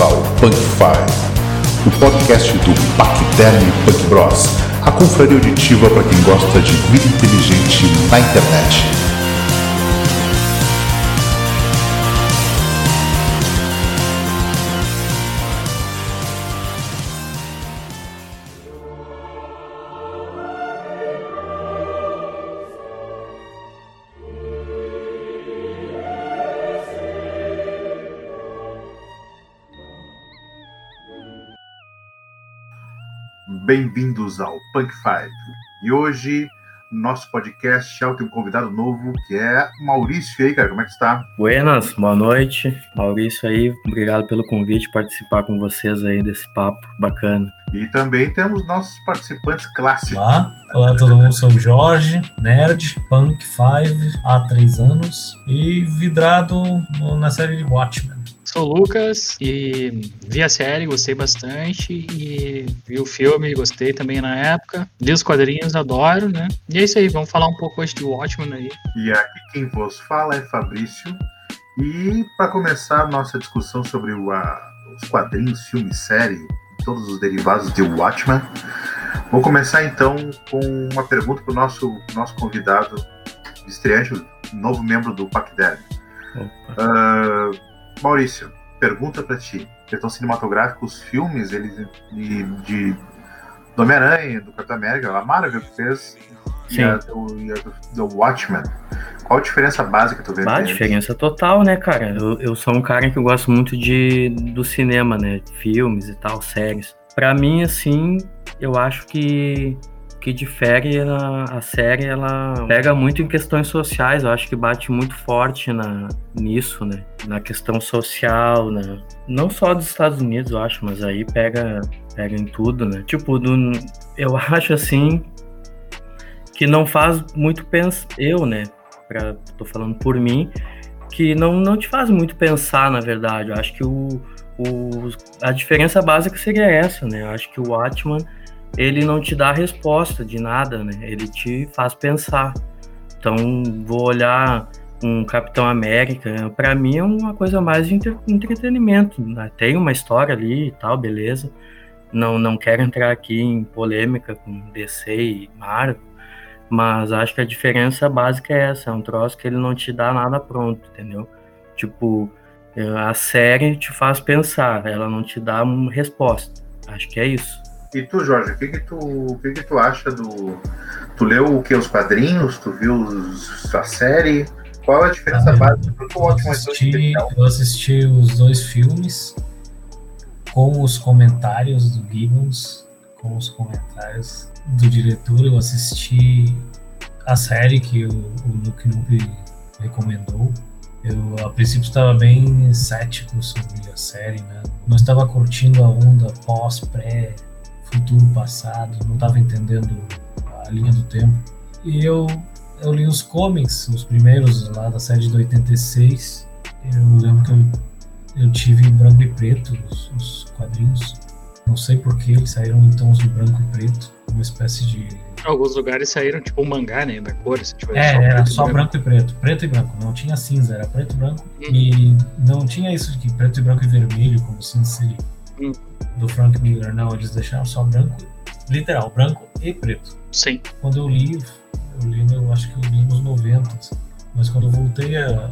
Ao Punk Five, o podcast do Pacterm Punk Bros, a confraria auditiva para quem gosta de vida inteligente na internet. Bem-vindos ao Punk Five. E hoje, nosso podcast é tem um convidado novo, que é Maurício. E aí, cara, como é que está? Buenas, boa noite. Maurício aí, obrigado pelo convite, participar com vocês aí desse papo bacana. E também temos nossos participantes clássicos. Olá, olá todo mundo, sou o Jorge, nerd, Punk Five, há três anos e vidrado na série de Watchmen. Sou o Lucas e vi a série, gostei bastante e vi o filme, gostei também na época. Li os quadrinhos, adoro, né? E é isso aí, vamos falar um pouco hoje de Watchmen aí. E aqui quem vos fala é Fabrício. E para começar a nossa discussão sobre o, a, os quadrinhos, filme, série, todos os derivados de Watchmen, vou começar então com uma pergunta para o nosso, nosso convidado estreante, novo membro do PACDER. Uh, Maurício, pergunta para ti. Questão cinematográfica, os filmes eles, de, de do Homem-Aranha, do Capitão América, a Marvel que fez, Sim. e a, do, e a do, do, Watchmen. Qual a diferença básica tu vê? A diferença total, né, cara? Eu, eu sou um cara que gosto muito de, do cinema, né? Filmes e tal, séries. Para mim, assim, eu acho que que difere a, a série, ela pega muito em questões sociais, eu acho que bate muito forte na, nisso, né? Na questão social, né? Não só dos Estados Unidos, eu acho, mas aí pega, pega em tudo, né? Tipo, do, eu acho assim que não faz muito pensar, eu, né? Pra, tô falando por mim, que não, não te faz muito pensar, na verdade. Eu acho que o, o, a diferença básica seria essa, né? Eu acho que o Watchman ele não te dá resposta de nada, né? Ele te faz pensar. Então, vou olhar um Capitão América, para mim é uma coisa mais de entretenimento. Né? Tem uma história ali e tal, beleza. Não, não quero entrar aqui em polêmica com DC e Marvel, mas acho que a diferença básica é essa, é um troço que ele não te dá nada pronto, entendeu? Tipo, a série te faz pensar, ela não te dá uma resposta. Acho que é isso. E tu, Jorge, o que que tu, o que que tu acha do... Tu leu o que, os quadrinhos? Tu viu os, a série? Qual a diferença ah, básica do ótimo assisti, Eu assisti os dois filmes com os comentários do Gibbons, com os comentários do diretor. Eu assisti a série que o, o Luke Noob recomendou. Eu, a princípio, estava bem cético sobre a série, né? Não estava curtindo a onda pós-pré futuro, passado, não estava entendendo a linha do tempo. E eu, eu li os comics, os primeiros lá da série de 86. Eu lembro que eu, eu tive branco e preto os, os quadrinhos. Não sei por que eles saíram em tons de branco e preto, uma espécie de. Alguns lugares saíram tipo um mangá, né? Da cor. Se tipo, é, só era só branco. branco e preto. Preto e branco. Não tinha cinza, era preto e branco. Hum. E não tinha isso de preto e branco e vermelho, como cinza seria. Hum do Frank Miller, não, eles deixaram só branco, literal, branco e preto. Sim. Quando eu li, eu li, eu acho que eu li nos 90, mas quando eu voltei a,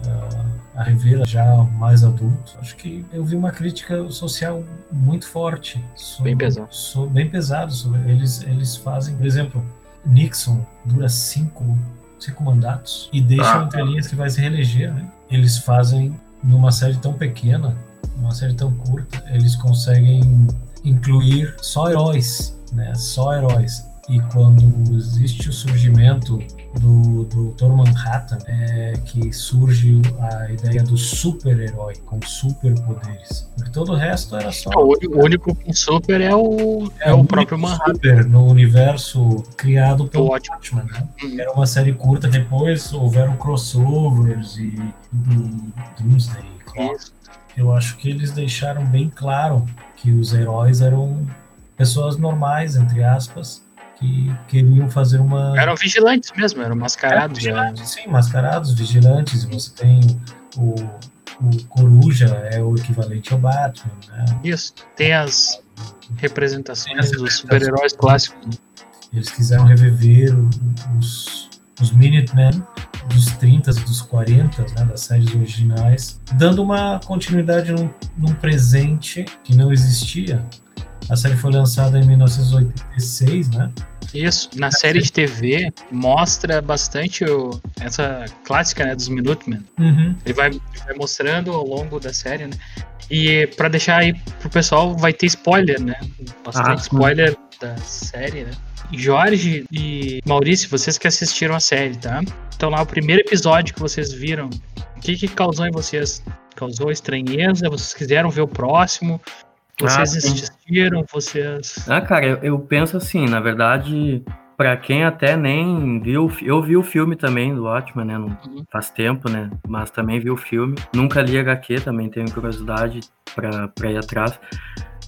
a, a rever já mais adulto, acho que eu vi uma crítica social muito forte. Sobre, bem pesado. Sobre, bem pesado. Sobre, eles, eles fazem, por exemplo, Nixon dura cinco, cinco mandatos e deixam ah, entre linhas que vai se reeleger. Né? Eles fazem numa série tão pequena uma série tão curta, eles conseguem incluir só heróis, né? Só heróis. E quando existe o surgimento do, do Dr. Manhattan, é que surge a ideia do super-herói com superpoderes. Porque todo o resto era só. O único com super é o, é, é o, próprio Manhattan. Super no universo criado pelo Watchmen. Né? Uhum. Era uma série curta, depois houveram crossovers e do Doomsday. Isso eu acho que eles deixaram bem claro que os heróis eram pessoas normais, entre aspas, que queriam fazer uma. Eram vigilantes mesmo, eram mascarados. Eram vigilantes, sim, mascarados, vigilantes. Você tem o, o Coruja é o equivalente ao Batman, né? Isso. Tem as representações dos super-heróis clássicos. Né? Eles quiseram reviver os, os Minutemen dos 30 dos 40 né, das séries originais, dando uma continuidade num, num presente que não existia. A série foi lançada em 1986, né? Isso, na série de TV mostra bastante o, essa clássica né, dos Minutemen. Uhum. Ele vai, vai, mostrando ao longo da série, né? E para deixar aí pro pessoal, vai ter spoiler, né? Bastante ah, spoiler da série, né? Jorge e Maurício, vocês que assistiram a série, tá? Então lá, o primeiro episódio que vocês viram, o que, que causou em vocês? Causou estranheza? Vocês quiseram ver o próximo? Vocês ah, assistiram? Vocês. Ah, cara, eu, eu penso assim, na verdade, para quem até nem viu, eu vi o filme também do Watchmen, né? Não, uhum. Faz tempo, né? Mas também vi o filme. Nunca li HQ, também tenho curiosidade para ir atrás.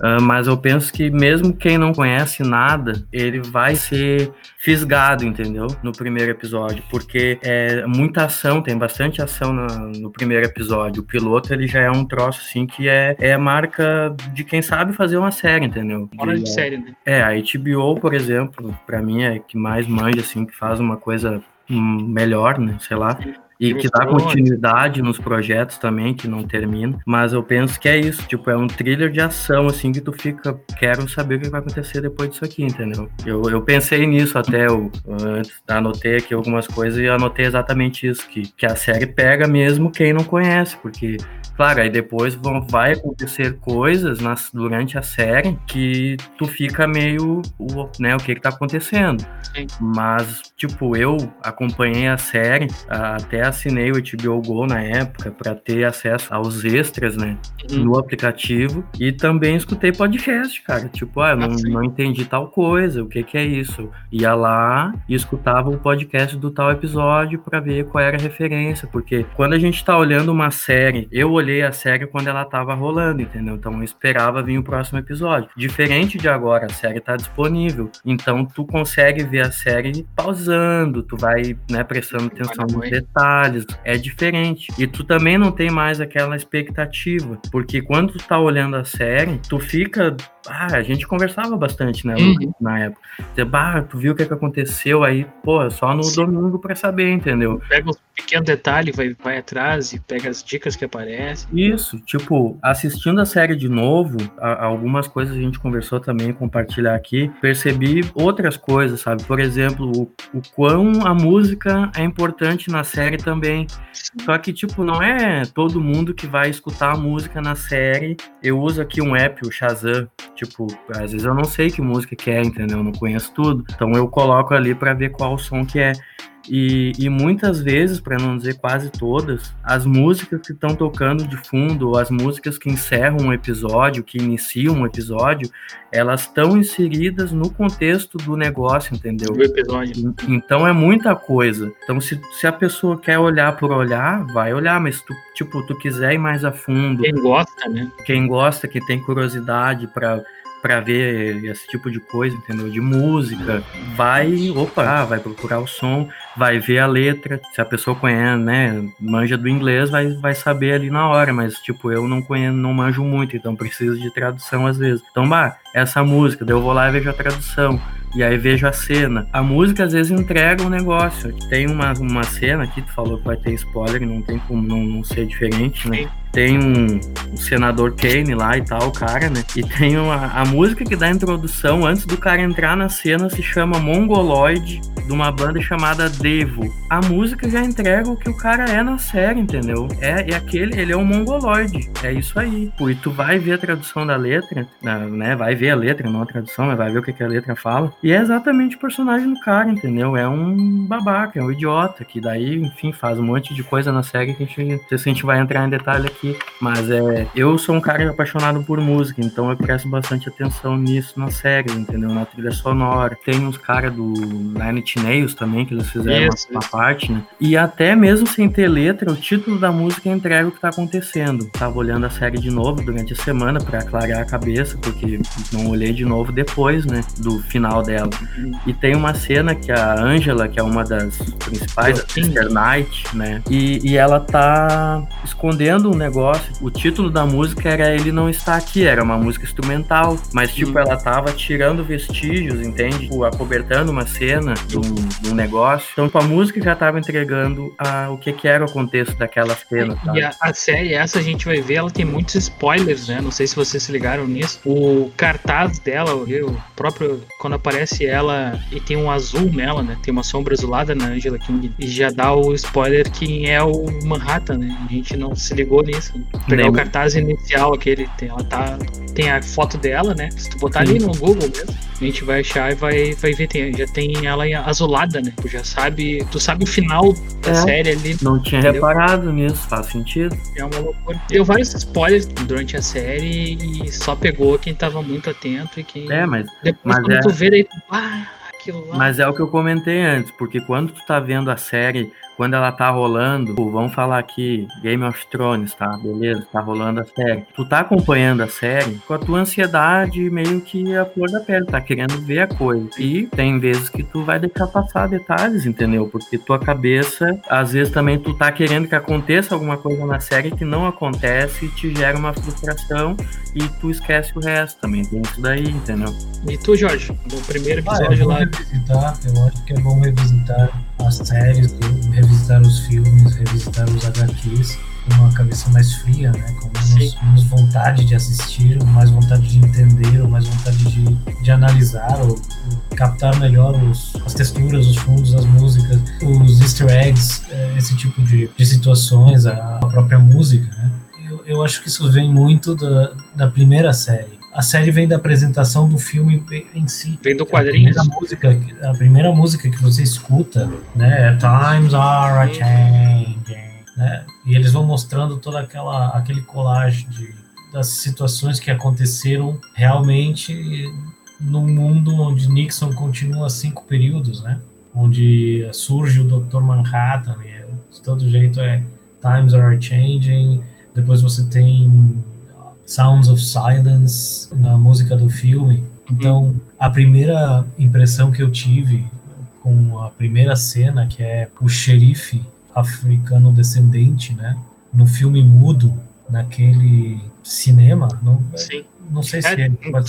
Uh, mas eu penso que mesmo quem não conhece nada, ele vai ser fisgado, entendeu? No primeiro episódio, porque é muita ação, tem bastante ação no, no primeiro episódio. O piloto ele já é um troço assim que é, é marca de quem sabe fazer uma série, entendeu? Hora de, de série, né? É, a HBO, por exemplo, para mim é que mais manja assim, que faz uma coisa hum, melhor, né? Sei lá. E que dá continuidade nos projetos também, que não termina. Mas eu penso que é isso, tipo, é um thriller de ação, assim, que tu fica, quero saber o que vai acontecer depois disso aqui, entendeu? Eu, eu pensei nisso até, eu antes, anotei aqui algumas coisas e anotei exatamente isso, que, que a série pega mesmo quem não conhece, porque Claro, aí depois vão, vai acontecer coisas nas, durante a série que tu fica meio, né, o que que tá acontecendo. Sim. Mas, tipo, eu acompanhei a série, até assinei o HBO Go na época para ter acesso aos extras, né, uhum. no aplicativo e também escutei podcast, cara. Tipo, ah, eu não, ah, não entendi tal coisa, o que que é isso? Ia lá e escutava o podcast do tal episódio para ver qual era a referência, porque quando a gente tá olhando uma série, eu olhei olhei a série quando ela tava rolando, entendeu? Então eu esperava vir o próximo episódio. Diferente de agora, a série tá disponível. Então tu consegue ver a série pausando, tu vai, né, prestando atenção nos detalhes. É diferente. E tu também não tem mais aquela expectativa. Porque quando tu tá olhando a série, tu fica ah, a gente conversava bastante, né, uhum. na época. Você, bah, tu viu o que, é que aconteceu aí, pô, só no Sim. domingo pra saber, entendeu? Pega os pequenos detalhes, vai, vai atrás e pega as dicas que aparecem. Isso, tipo, assistindo a série de novo, a, algumas coisas a gente conversou também, compartilhar aqui, percebi outras coisas, sabe? Por exemplo, o, o quão a música é importante na série também. Só que, tipo, não é todo mundo que vai escutar a música na série. Eu uso aqui um app, o Shazam, Tipo, às vezes eu não sei que música que é, entendeu? Eu não conheço tudo. Então eu coloco ali para ver qual som que é. E, e muitas vezes, para não dizer quase todas, as músicas que estão tocando de fundo, ou as músicas que encerram um episódio, que iniciam um episódio, elas estão inseridas no contexto do negócio, entendeu? Do episódio. Então é muita coisa. Então, se, se a pessoa quer olhar por olhar, vai olhar, mas tu, tipo, tu quiser ir mais a fundo. Quem gosta, né? Quem gosta, que tem curiosidade para para ver esse tipo de coisa, entendeu? De música, vai, opa, vai procurar o som, vai ver a letra. Se a pessoa conhece, né, manja do inglês, vai, vai saber ali na hora, mas tipo, eu não conheço, não manjo muito, então preciso de tradução às vezes. Então, bah, essa música, daí eu vou lá e vejo a tradução. E aí vejo a cena. A música às vezes entrega um negócio. Tem uma, uma cena aqui, tu falou que vai ter spoiler, não tem como não, não ser diferente, né? Tem um, senador Kane lá e tal, o cara, né? E tem uma, a música que dá a introdução antes do cara entrar na cena se chama Mongoloid, de uma banda chamada Devo. A música já entrega o que o cara é na série, entendeu? É, é aquele, ele é um mongoloide. É isso aí. E tu vai ver a tradução da letra, né? Vai ver a letra, não a tradução, mas vai ver o que, que a letra fala. E é exatamente o personagem do cara, entendeu? É um babaca, é um idiota, que daí, enfim, faz um monte de coisa na série que a gente, não sei se a gente vai entrar em detalhe aqui, mas é, eu sou um cara apaixonado por música, então eu presto bastante atenção nisso na série, entendeu? Na trilha sonora. Tem uns caras do Nine Nails também, que eles fizeram isso, uma, uma parte, né? E até mesmo sem ter letra, o título da música entrega o que tá acontecendo. Tava olhando a série de novo durante a semana para aclarar a cabeça, porque não olhei de novo depois, né? Do final dela. E tem uma cena que a Angela, que é uma das principais, a Sister Knight, né? E, e ela tá escondendo um negócio. O título da música era Ele Não Está Aqui, era uma música instrumental, mas tipo, hum. ela tava tirando vestígios, entende? Tipo, acobertando uma cena de um, de um, negócio. Então, tipo, a música já tava entregando a, o que, que era o contexto daquela cena. E a, a, série, essa a gente vai ver, ela tem muitos spoilers, né? Não sei se vocês se ligaram nisso. O cartaz dela, o próprio, quando aparece ela e tem um azul nela, né? Tem uma sombra azulada na Angela King. E já dá o spoiler que é o Manhattan, né? A gente não se ligou nisso. Pegar Nem o cartaz inicial aquele, tem, ela tá. Tem a foto dela, né? Se tu botar Sim. ali no Google mesmo, a gente vai achar e vai, vai ver. Tem, já tem ela azulada, né? Tu já sabe. Tu sabe o final da é, série ali. Não tinha entendeu? reparado nisso, faz sentido. É uma loucura. Deu vários spoilers durante a série e só pegou quem tava muito atento e quem. É, mas. Depois mas quando é... tu vê daí, ah, aquilo lá. Mas é o que eu comentei antes, porque quando tu tá vendo a série quando ela tá rolando, vamos falar aqui, Game of Thrones, tá? Beleza, tá rolando a série. Tu tá acompanhando a série com a tua ansiedade meio que a flor da pele, tá querendo ver a coisa. E tem vezes que tu vai deixar passar detalhes, entendeu? Porque tua cabeça, às vezes também tu tá querendo que aconteça alguma coisa na série que não acontece e te gera uma frustração e tu esquece o resto também. Tem isso daí, entendeu? E tu, Jorge, no primeiro episódio ah, é lá. Revisitar, eu acho que é bom revisitar as séries, revisitar os filmes, revisitar os HQs com uma cabeça mais fria, né? Com menos, menos, vontade de assistir, mais vontade de entender, ou mais vontade de, de analisar, ou, ou captar melhor os, as texturas, os fundos, as músicas, os easter eggs, é, esse tipo de, de situações, a, a própria música, né? Eu, eu acho que isso vem muito da, da primeira série a série vem da apresentação do filme em si. Vem do quadrinho. A primeira música, a primeira música que você escuta, né, é Times Are Changing, né? E eles vão mostrando toda aquela aquele collage de, das situações que aconteceram realmente num mundo onde Nixon continua cinco períodos, né? Onde surge o Dr. Manhattan, e de todo jeito é Times Are Changing. Depois você tem Sounds of Silence na música do filme. Então, a primeira impressão que eu tive com a primeira cena, que é o xerife africano descendente, né, no filme mudo, naquele cinema, não, Sim. não sei se é, é, dupla,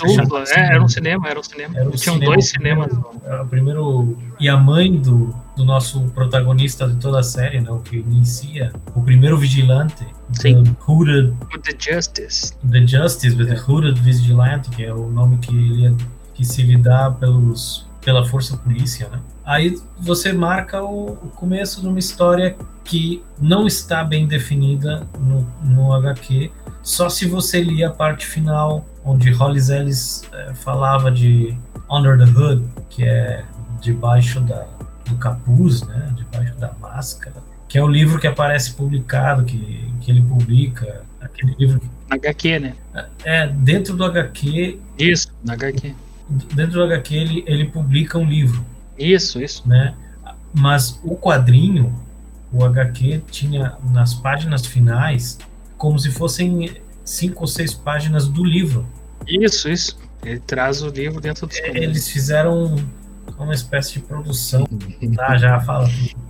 é, era um cinema, era um cinema. Era um Tinham cinema, dois cinemas. Primeiro, o primeiro e a mãe do, do nosso protagonista de toda a série, né, o que inicia, o primeiro vigilante, Sim. The Hooded, the Justice. The Justice, with the Hooded Vigilante, que é o nome que ele que se lhe dá pelos pela força polícia, né? Aí você marca o, o, começo de uma história que não está bem definida no, no HQ, só se você lia a parte final, onde Hollis Ellis é, falava de Under the Hood, que é debaixo da, do capuz, né? Debaixo da máscara que é o livro que aparece publicado, que, que ele publica, aquele livro. HQ, né? É, dentro do HQ. Isso, na HQ. Dentro do HQ ele, ele publica um livro. Isso, isso. Né? Mas o quadrinho, o HQ, tinha nas páginas finais como se fossem cinco ou seis páginas do livro. Isso, isso. Ele traz o livro dentro dos. É, eles fizeram uma espécie de produção. Tá, já fala tudo.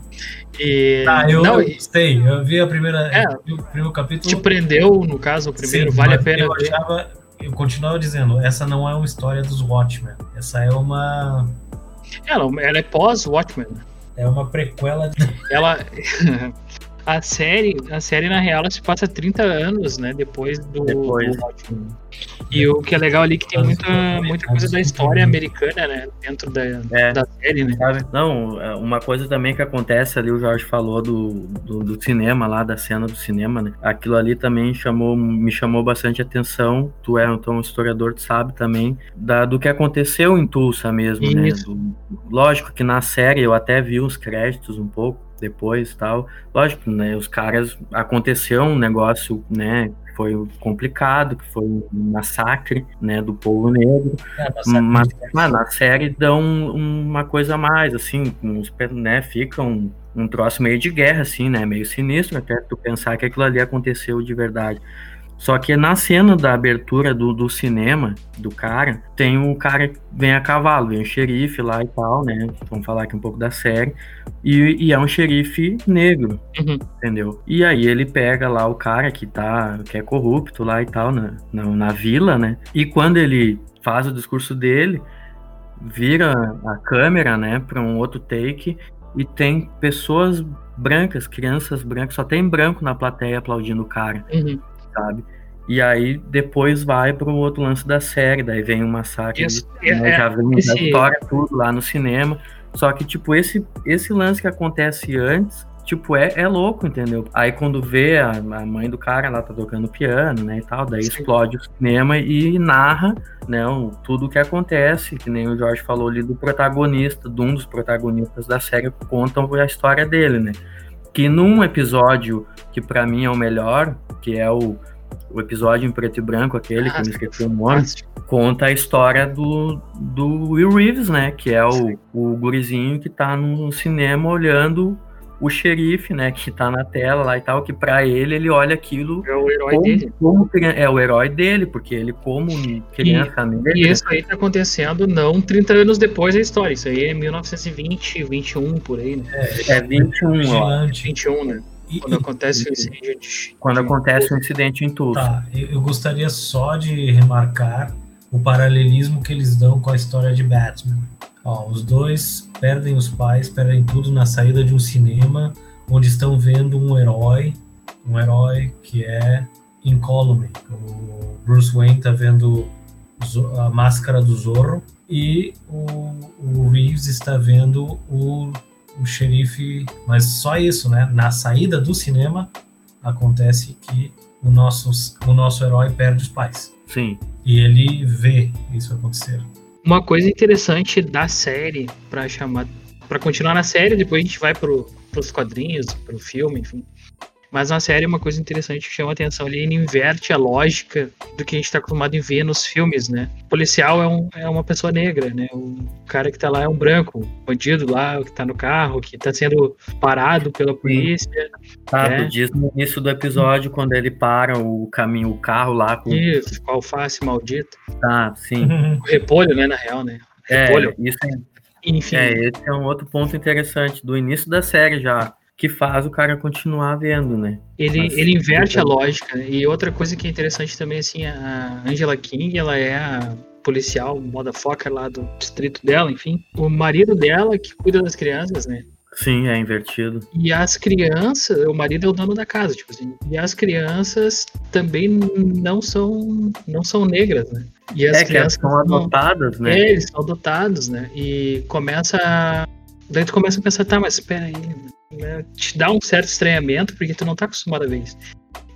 E, ah, eu não, gostei. Eu vi a primeira, é, o primeiro capítulo. Te prendeu, no caso, o primeiro, Sim, vale a pena eu ver. Achava, eu continuava dizendo, essa não é uma história dos Watchmen. Essa é uma. Ela, ela é pós-Watchmen. É uma prequela. Ela. a série, a série na real ela se passa 30 anos, né, depois do, depois. do E o que é legal ali é que tem muita, muita coisa da história americana, né, dentro da, é, da série, né? Não, é, uma coisa também que acontece ali, o Jorge falou do, do, do, cinema lá, da cena do cinema, né? Aquilo ali também chamou, me chamou bastante atenção. Tu é então um historiador, tu sabe também da, do que aconteceu em Tulsa mesmo, né? Isso. né? Do, lógico que na série eu até vi os créditos um pouco depois tal. Lógico, né? Os caras aconteceu um negócio, né? Que foi complicado, que foi um massacre, né? Do povo negro. É, mas, mas na série dão uma coisa a mais, assim, uns, né? Fica um, um troço meio de guerra, assim, né? Meio sinistro até tu pensar que aquilo ali aconteceu de verdade. Só que na cena da abertura do, do cinema, do cara, tem um cara que vem a cavalo, vem o xerife lá e tal, né? Vamos falar aqui um pouco da série. E, e é um xerife negro, Uhum. entendeu? E aí ele pega lá o cara que tá, que é corrupto lá e tal, na, na, na vila, né? E quando ele faz o discurso dele, vira a câmera, né, para um outro take e tem pessoas brancas, crianças brancas, só tem branco na plateia aplaudindo o cara, Uhum. Sabe? E aí depois vai para um outro lance da série, daí vem um massacre, Isso, de- né, é- já vem esse- a história tudo lá no cinema. Só que tipo esse esse lance que acontece antes, tipo é, é louco, entendeu? Aí quando vê a, a mãe do cara lá tá tocando piano, né, e tal, daí Sim. explode o cinema e narra, né, o- tudo o que acontece, que nem o Jorge falou ali do protagonista, de um dos protagonistas da série contam a história dele, né? Que num episódio que pra mim é o melhor, que é o o episódio em preto e branco, aquele que eu me esqueci o nome, conta a história do, do Will Reeves, né? Que é o, o gurizinho que tá no cinema olhando o xerife, né? Que tá na tela lá e tal, que pra ele, ele olha aquilo É o herói como, dele. como é o herói dele, porque ele como criança negra, E isso aí tá acontecendo não 30 anos depois da história. Isso aí é 1920, 21, por aí, né? é 21, ó, Vigilante. 21, né? E- Quando e- acontece o incêndio de. quando de- acontece o incidente em Tulsa. Tá, eu eu gostaria só de remarcar o paralelismo que eles dão com a história de Batman. Ó, os dois perdem os pais, perdem tudo na saída de um cinema, onde estão vendo um herói, um herói que é incólume. O Bruce Wayne tá vendo a máscara do Zorro e o, o Reeves está vendo o, o xerife, mas só isso, né? Na saída do cinema acontece que o nosso, o nosso herói perde os pais. Sim. E ele vê isso acontecer. Uma coisa interessante da série, pra chamar. para continuar na série, depois a gente vai pro, pros quadrinhos, pro filme, enfim. Mas na série, uma coisa interessante que chama a atenção ali, ele inverte a lógica do que a gente tá acostumado em ver nos filmes, né? O policial é, um, é uma pessoa negra, né? O cara que tá lá é um branco, o bandido lá, que tá no carro, que tá sendo parado pela polícia. Tá, É. tu diz no início do episódio, quando ele para o caminho, o carro lá com. Isso, com a alface maldita. Tá, sim. O repolho, né, na real, né? É, Repolho. isso é Enfim. É, esse é um outro ponto interessante do início da série já, que faz o cara continuar vendo, né? Ele, Mas- ele inverte a lógica. E outra coisa que é interessante também, assim, a Angela King, ela é a policial, motherfucker lá do distrito dela, enfim. O marido dela que cuida das crianças, né? Sim, é invertido. E as crianças, o marido é o dono da casa, tipo assim. E as crianças também não são não são negras, né? E as é que elas crianças são não- adotadas, né? É, eles são adotados, né? E começa a... Daí tu começa a pensar, tá, mas espera aí, né? Te dá um certo estranhamento, porque tu não tá acostumado a ver isso.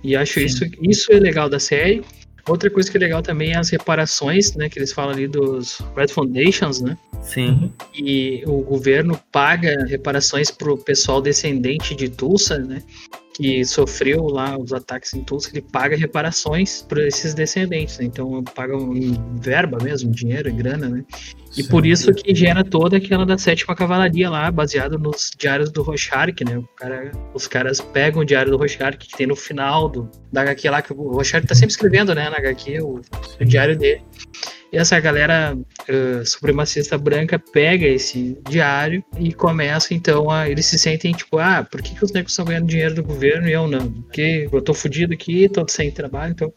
E acho Sim. isso, isso é legal da série. Outra coisa que é legal também é as reparações, né? Que eles falam ali dos Red Foundations, né? Sim, E o governo paga reparações pro pessoal descendente de Tulsa, né? Que sofreu lá os ataques em Tulsa, ele paga reparações para esses descendentes, né? Então pagam em verba mesmo, dinheiro, em grana, né? E Sim. por isso que gera toda aquela da sétima cavalaria lá, baseado nos diários do Rorschach, né? Cara, os caras pegam o diário do Rorschach que tem no final do, da HQ lá, que o Rorschach tá sempre escrevendo, né, na HQ, o, o diário dele. E essa galera eh, supremacista branca pega esse diário e começa então a. Eles se sentem tipo, ah, por que, que os negros estão ganhando dinheiro do governo e eu não? Porque eu tô fudido aqui, tô sem trabalho. Então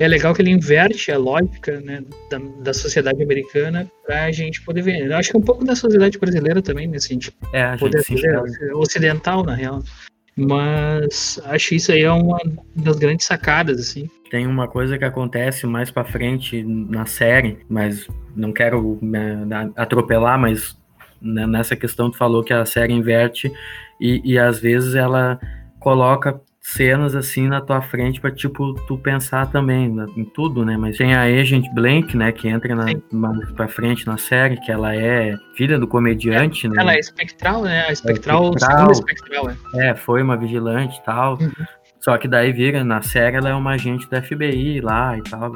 é legal que ele inverte a lógica né, da, da sociedade americana pra gente poder ver. Eu acho que é um pouco da sociedade brasileira também, nesse sentido. é, a gente Poder enxerga. ocidental, na real. Mas acho isso aí é uma das grandes sacadas, assim. Tem uma coisa que acontece mais pra frente na série, mas não quero né, atropelar, mas né, nessa questão tu falou que a série inverte e, e às vezes ela coloca cenas assim na tua frente pra tipo tu pensar também né, em tudo, né? Mas tem a Agent Blank, né, que entra na, mais pra frente na série, que ela é filha do comediante, né? Ela é espectral, né? A espectral, espectral. segunda espectral, é. É, foi uma vigilante e tal. Uhum. Só que daí vira, na série ela é uma agente da FBI lá e tal.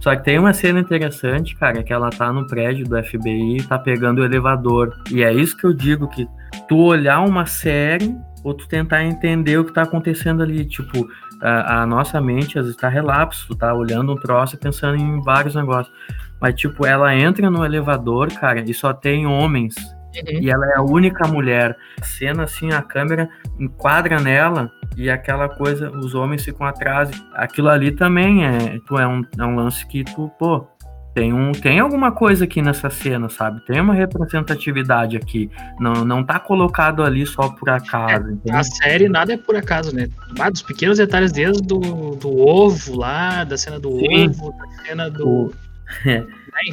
Só que tem uma cena interessante, cara, que ela tá no prédio do FBI e tá pegando o elevador. E é isso que eu digo, que tu olhar uma série ou tu tentar entender o que tá acontecendo ali, tipo, a, a nossa mente às vezes tá relapso, tu tá olhando um troço e pensando em vários negócios. Mas, tipo, ela entra no elevador, cara, e só tem homens. Uhum. E ela é a única mulher. A cena assim, a câmera enquadra nela e aquela coisa, os homens ficam atrás. Aquilo ali também é, tu, é, um, é um lance que tu, pô, tem, um, tem alguma coisa aqui nessa cena, sabe? Tem uma representatividade aqui. Não, não tá colocado ali só por acaso. É, a série nada é por acaso, né? Ah, dos pequenos detalhes desde do, do ovo lá, da cena do Sim. ovo, da cena do. O... É,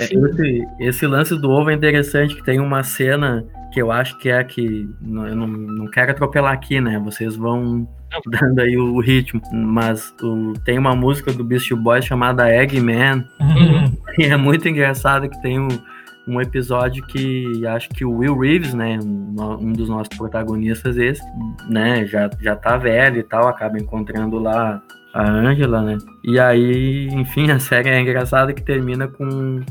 esse, esse, lance do ovo é interessante, que tem uma cena que eu acho que é que. Eu não, não quero atropelar aqui, né? Vocês vão dando aí o ritmo. Mas o, tem uma música do Beast Boys chamada Eggman. Uhum. E é muito engraçado que tem um, um episódio que acho que o Will Reeves, né? Um, um dos nossos protagonistas, esse, né? Já, já tá velho e tal, acaba encontrando lá a Angela, né? E aí, enfim, a série é engraçada que termina com,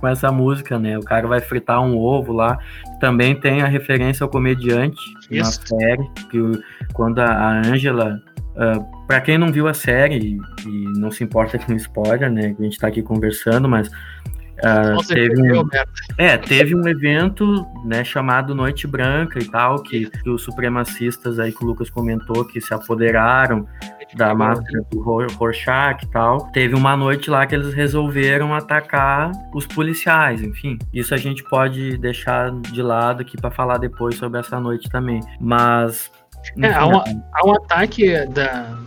com essa música, né? O cara vai fritar um ovo lá. Também tem a referência ao comediante Isso. na série, que quando a Angela. Uh, para quem não viu a série e não se importa com spoiler, né? A gente tá aqui conversando, mas Uh, teve um, é, teve um evento né, chamado Noite Branca e tal, que, que, os supremacistas aí que o Lucas comentou que se apoderaram da máscara do Rorschach e tal. Teve uma noite lá que eles resolveram atacar os policiais, enfim. Isso a gente pode deixar de lado aqui para falar depois sobre essa noite também. Mas. É, há, um, há um ataque da,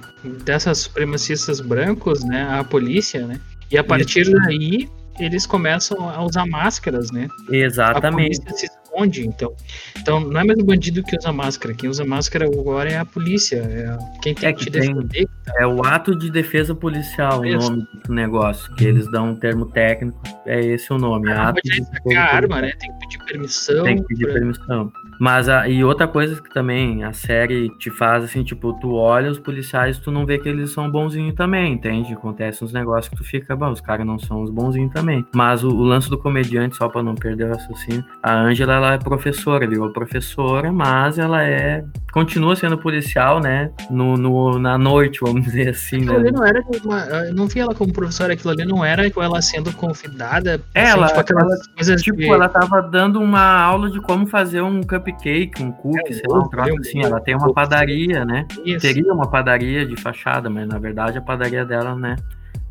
dessas supremacistas brancos, né, à polícia, né? E a partir Isso. daí eles começam a usar máscaras, né? Exatamente. A polícia se esconde, então. Então não é mais o bandido que usa máscara. Quem usa máscara agora é a polícia. É quem tem é que, que te defender. Tá... É o ato de defesa policial, é o nome do negócio. Que eles dão um termo técnico, é esse o nome. Ah, ato de sacar a arma, né? Tem que pedir permissão. Tem que pedir pra... permissão. Mas a, e outra coisa que também a série te faz assim, tipo, tu olha os policiais, tu não vê que eles são bonzinhos também, entende? Acontece uns negócios que tu fica, bom, os caras não são os bonzinhos também. Mas o, o, lance do comediante, só pra não perder o raciocínio, a Ângela, ela é professora, virou professora, mas ela é. continua sendo policial, né? No, no, na noite, vamos dizer assim, aquilo né? Não era uma, eu não vi ela como professora, aquilo ali não era com ela sendo convidada. Assim, ela, tipo, aquelas coisas tipo, de... ela tava dando uma aula de como fazer um cup cupcake, um cookie, é, sei lá, um troço assim. Ela tem uma padaria, né? Isso. Teria uma padaria de fachada, mas na verdade a padaria dela, né?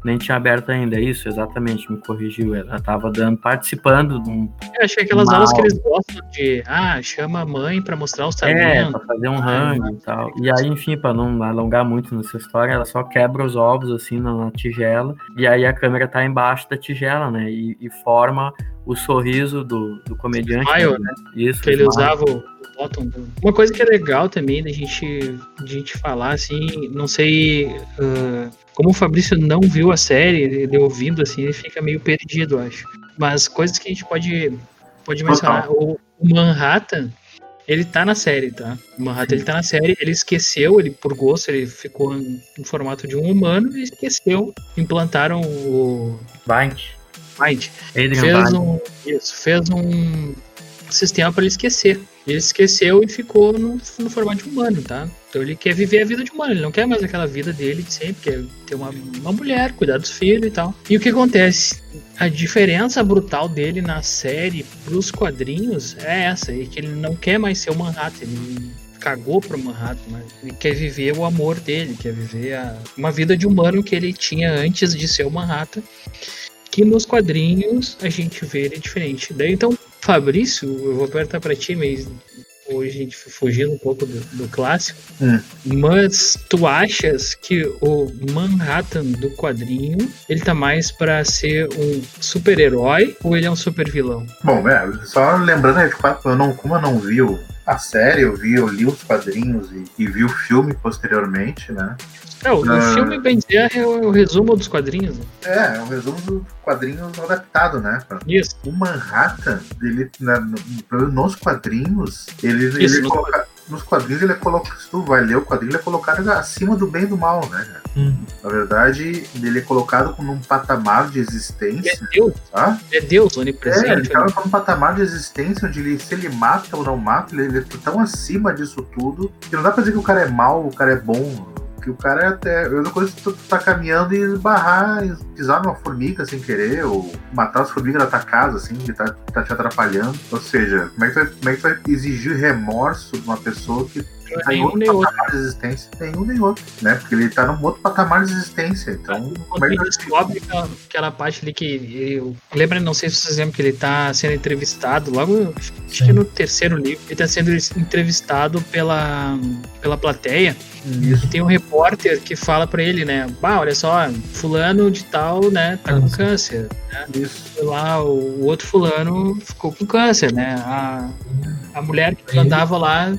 Nem tinha aberto ainda, é isso, exatamente, me corrigiu. Ela estava dando, participando de um. Eu achei aquelas aulas que eles gostam de. Ah, chama a mãe para mostrar os talentos. É, pra fazer um rango e tal. E aí, enfim, para não alongar muito nessa história, ela só quebra os ovos assim na, na tigela. E aí a câmera tá embaixo da tigela, né? E, e forma o sorriso do, do comediante. Smile, né? Isso. Que ele usava o bottom. Uma coisa que é legal também da gente, de gente falar, assim, não sei. Uh, como o Fabrício não viu a série, ele ouvindo assim, ele fica meio perdido, acho. Mas coisas que a gente pode, pode mencionar. O, o Manhattan, ele tá na série, tá? O Manhattan, Sim. ele tá na série, ele esqueceu, ele por gosto, ele ficou em formato de um humano e esqueceu. Implantaram o. Bind. Mind. fez um, isso, fez um sistema para ele esquecer. Ele esqueceu e ficou no, no formato de humano, tá? Então ele quer viver a vida de humano, ele não quer mais aquela vida dele de sempre, quer ter uma, uma mulher, cuidar dos filhos e tal. E o que acontece? A diferença brutal dele na série pros quadrinhos é essa, é que ele não quer mais ser o Manhattan, ele cagou pro Manhattan, mas ele quer viver o amor dele, quer viver a, uma vida de humano que ele tinha antes de ser o Manhattan que nos quadrinhos a gente vê ele diferente. Daí então, Fabrício, eu vou perguntar para ti, mas hoje a gente fugindo um pouco do, do clássico, hum. mas tu achas que o Manhattan do quadrinho ele tá mais para ser um super-herói ou ele é um super vilão? Bom, é, só lembrando, né, eu não, como eu não vi a série, eu vi, eu li os quadrinhos e, e vi o filme posteriormente, né? É, o, ah, filme, bem dizer, é o, resumo dos quadrinhos. Né? É, é o resumo dos quadrinhos adaptado, né? Isso. O Manhattan, ele, né, nos quadrinhos, ele, Isso, ele, coloca, nos quadrinhos ele é colocado, se tu vai ler o quadrinho, ele é colocado acima do bem e do mal, né? Hum. Na verdade, ele é colocado num patamar de existência. Ele é Deus. Tá? É Deus, onipresente. É, ele tá num patamar de existência onde ele, se ele mata ou não mata, ele, ele é tão acima disso tudo que não dá pra dizer que o cara é mal, o cara é bom que o cara é até. Mesma coisa que tu tá caminhando e esbarrar, pisar numa formiga sem querer, ou matar as formigas da tua casa, assim, que tá, tá te atrapalhando. Ou seja, como é, que tu, como é que tu vai exigir remorso de uma pessoa que tá em outro patamar outro. de existência? Nenhum nem outro, né? Porque ele tá num outro patamar de existência. Então, como é que descobre aquela parte ali que. Eu, lembra, não sei se vocês lembram que ele tá sendo entrevistado logo, acho que no terceiro livro, ele tá sendo entrevistado pela, pela plateia. Isso. E tem um repórter que fala para ele, né? Bah, olha só, fulano de tal, né, tá com câncer. Né? Isso. Lá, o, outro fulano ficou com câncer, né? A, a mulher que andava lá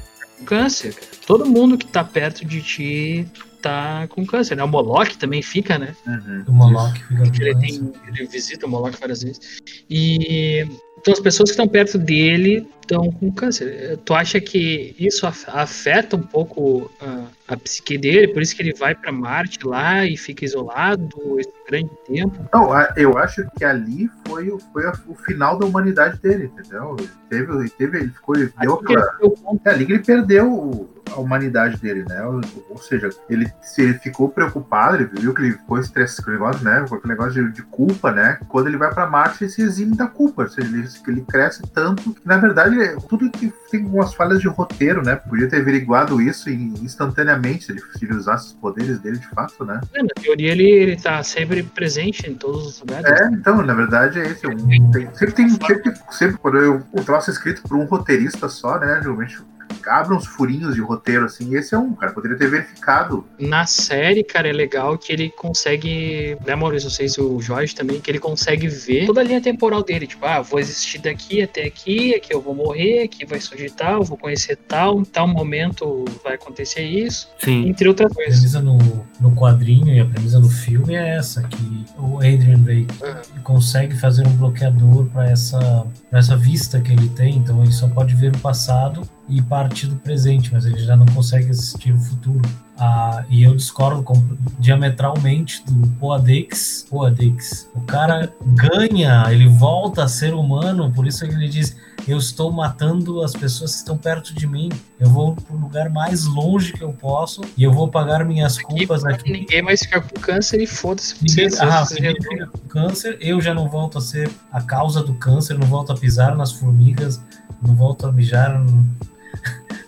câncer. Todo mundo que tá perto de ti tá com câncer, né? O Moloch também fica, né? Uhum. O Moloch fica ele, tem, ele visita o Moloch várias vezes. E então as pessoas que estão perto dele estão com câncer. Tu acha que isso afeta um pouco a, a psique dele? Por isso que ele vai para Marte lá e fica isolado esse grande tempo? Não, eu acho que ali foi, foi o final da humanidade dele, entendeu? Ele teve, ele, teve, ele ficou, ele deu aquela... É ali que ele perdeu a humanidade dele, né? Ou, ou, seja, ele, se ele ficou preocupado, ele viu que ele ficou estressado com negócio, né? Com aquele negócio de, de, culpa, né? Quando ele vai para Marte, ele se exime da culpa. Ou seja, ele, ele cresce tanto que, na verdade, é tudo que tem algumas falhas de roteiro, né? Podia ter averiguado isso instantaneamente se ele, se ele usasse os poderes dele de fato, né? É, na teoria, ele, ele tá sempre presente em todos os lugares. É, então, na verdade, é esse. Um, tem, sempre tem. Sempre, sempre quando eu, o troço é escrito por um roteirista só, né? Geralmente abre uns furinhos de roteiro, assim, e esse é um, cara, poderia ter verificado. Na série, cara, é legal que ele consegue, né, Maurício, não sei se o Jorge também, que ele consegue ver toda a linha temporal dele, tipo, ah, vou existir daqui até aqui, aqui eu vou morrer, aqui vai surgir tal, vou conhecer tal, em tal momento vai acontecer isso, Sim. entre outras coisas. A premissa no, no quadrinho e a premissa no filme é essa, que o Adrian Bay uhum. consegue fazer um bloqueador para essa, pra essa vista que ele tem, então ele só pode ver o passado e parte do presente, mas ele já não consegue assistir o futuro. Ah, e eu discordo com, diametralmente do Poadex. Poadex. O cara ganha, ele volta a ser humano, por isso ele diz: Eu estou matando as pessoas que estão perto de mim. Eu vou para o lugar mais longe que eu posso e eu vou pagar minhas culpas aqui. Ninguém vai ficar com câncer e foda-se. Ah, ninguém com câncer, eu já não volto a ser a causa do câncer, não volto a pisar nas formigas, não volto a mijar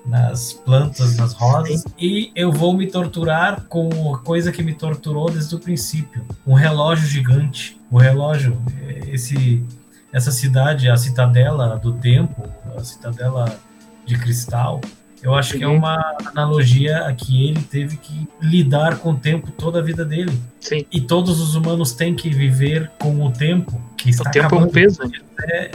nas plantas, nas rosas, e eu vou me torturar com a coisa que me torturou desde o princípio, um relógio gigante. O relógio, esse essa cidade, a citadela do tempo, a citadela de cristal, eu acho que é uma analogia a que ele teve que lidar com o tempo toda a vida dele. Sim. E todos os humanos têm que viver com o tempo que está O tempo acabando. é um peso. É,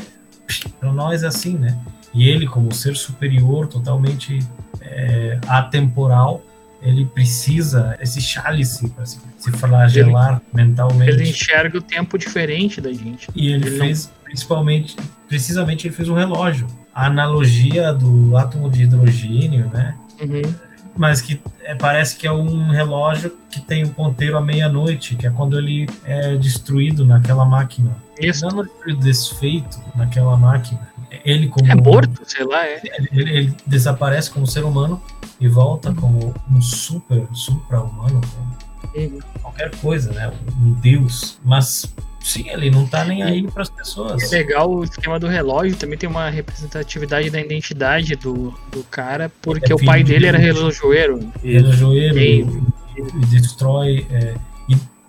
para nós é assim, né? E ele, como ser superior, totalmente é, atemporal, ele precisa esse cálice para se, se flagelar ele, mentalmente. Ele enxerga o tempo diferente da gente. E ele, ele fez, não... principalmente, precisamente, ele fez um relógio. A analogia do átomo de hidrogênio, né? Uhum. Mas que é, parece que é um relógio que tem um ponteiro à meia-noite, que é quando ele é destruído naquela máquina. Isso. Não é desfeito naquela máquina ele como é morto, sei lá, é. Ele, ele desaparece como ser humano e volta como um super, supra-humano, uhum. qualquer coisa, né? Um deus. Mas sim, ele não tá nem aí para as pessoas. É legal o esquema do relógio, também tem uma representatividade da identidade do, do cara, porque é o pai dele era relojoeiro. Relojoeiro, e, e destrói. É,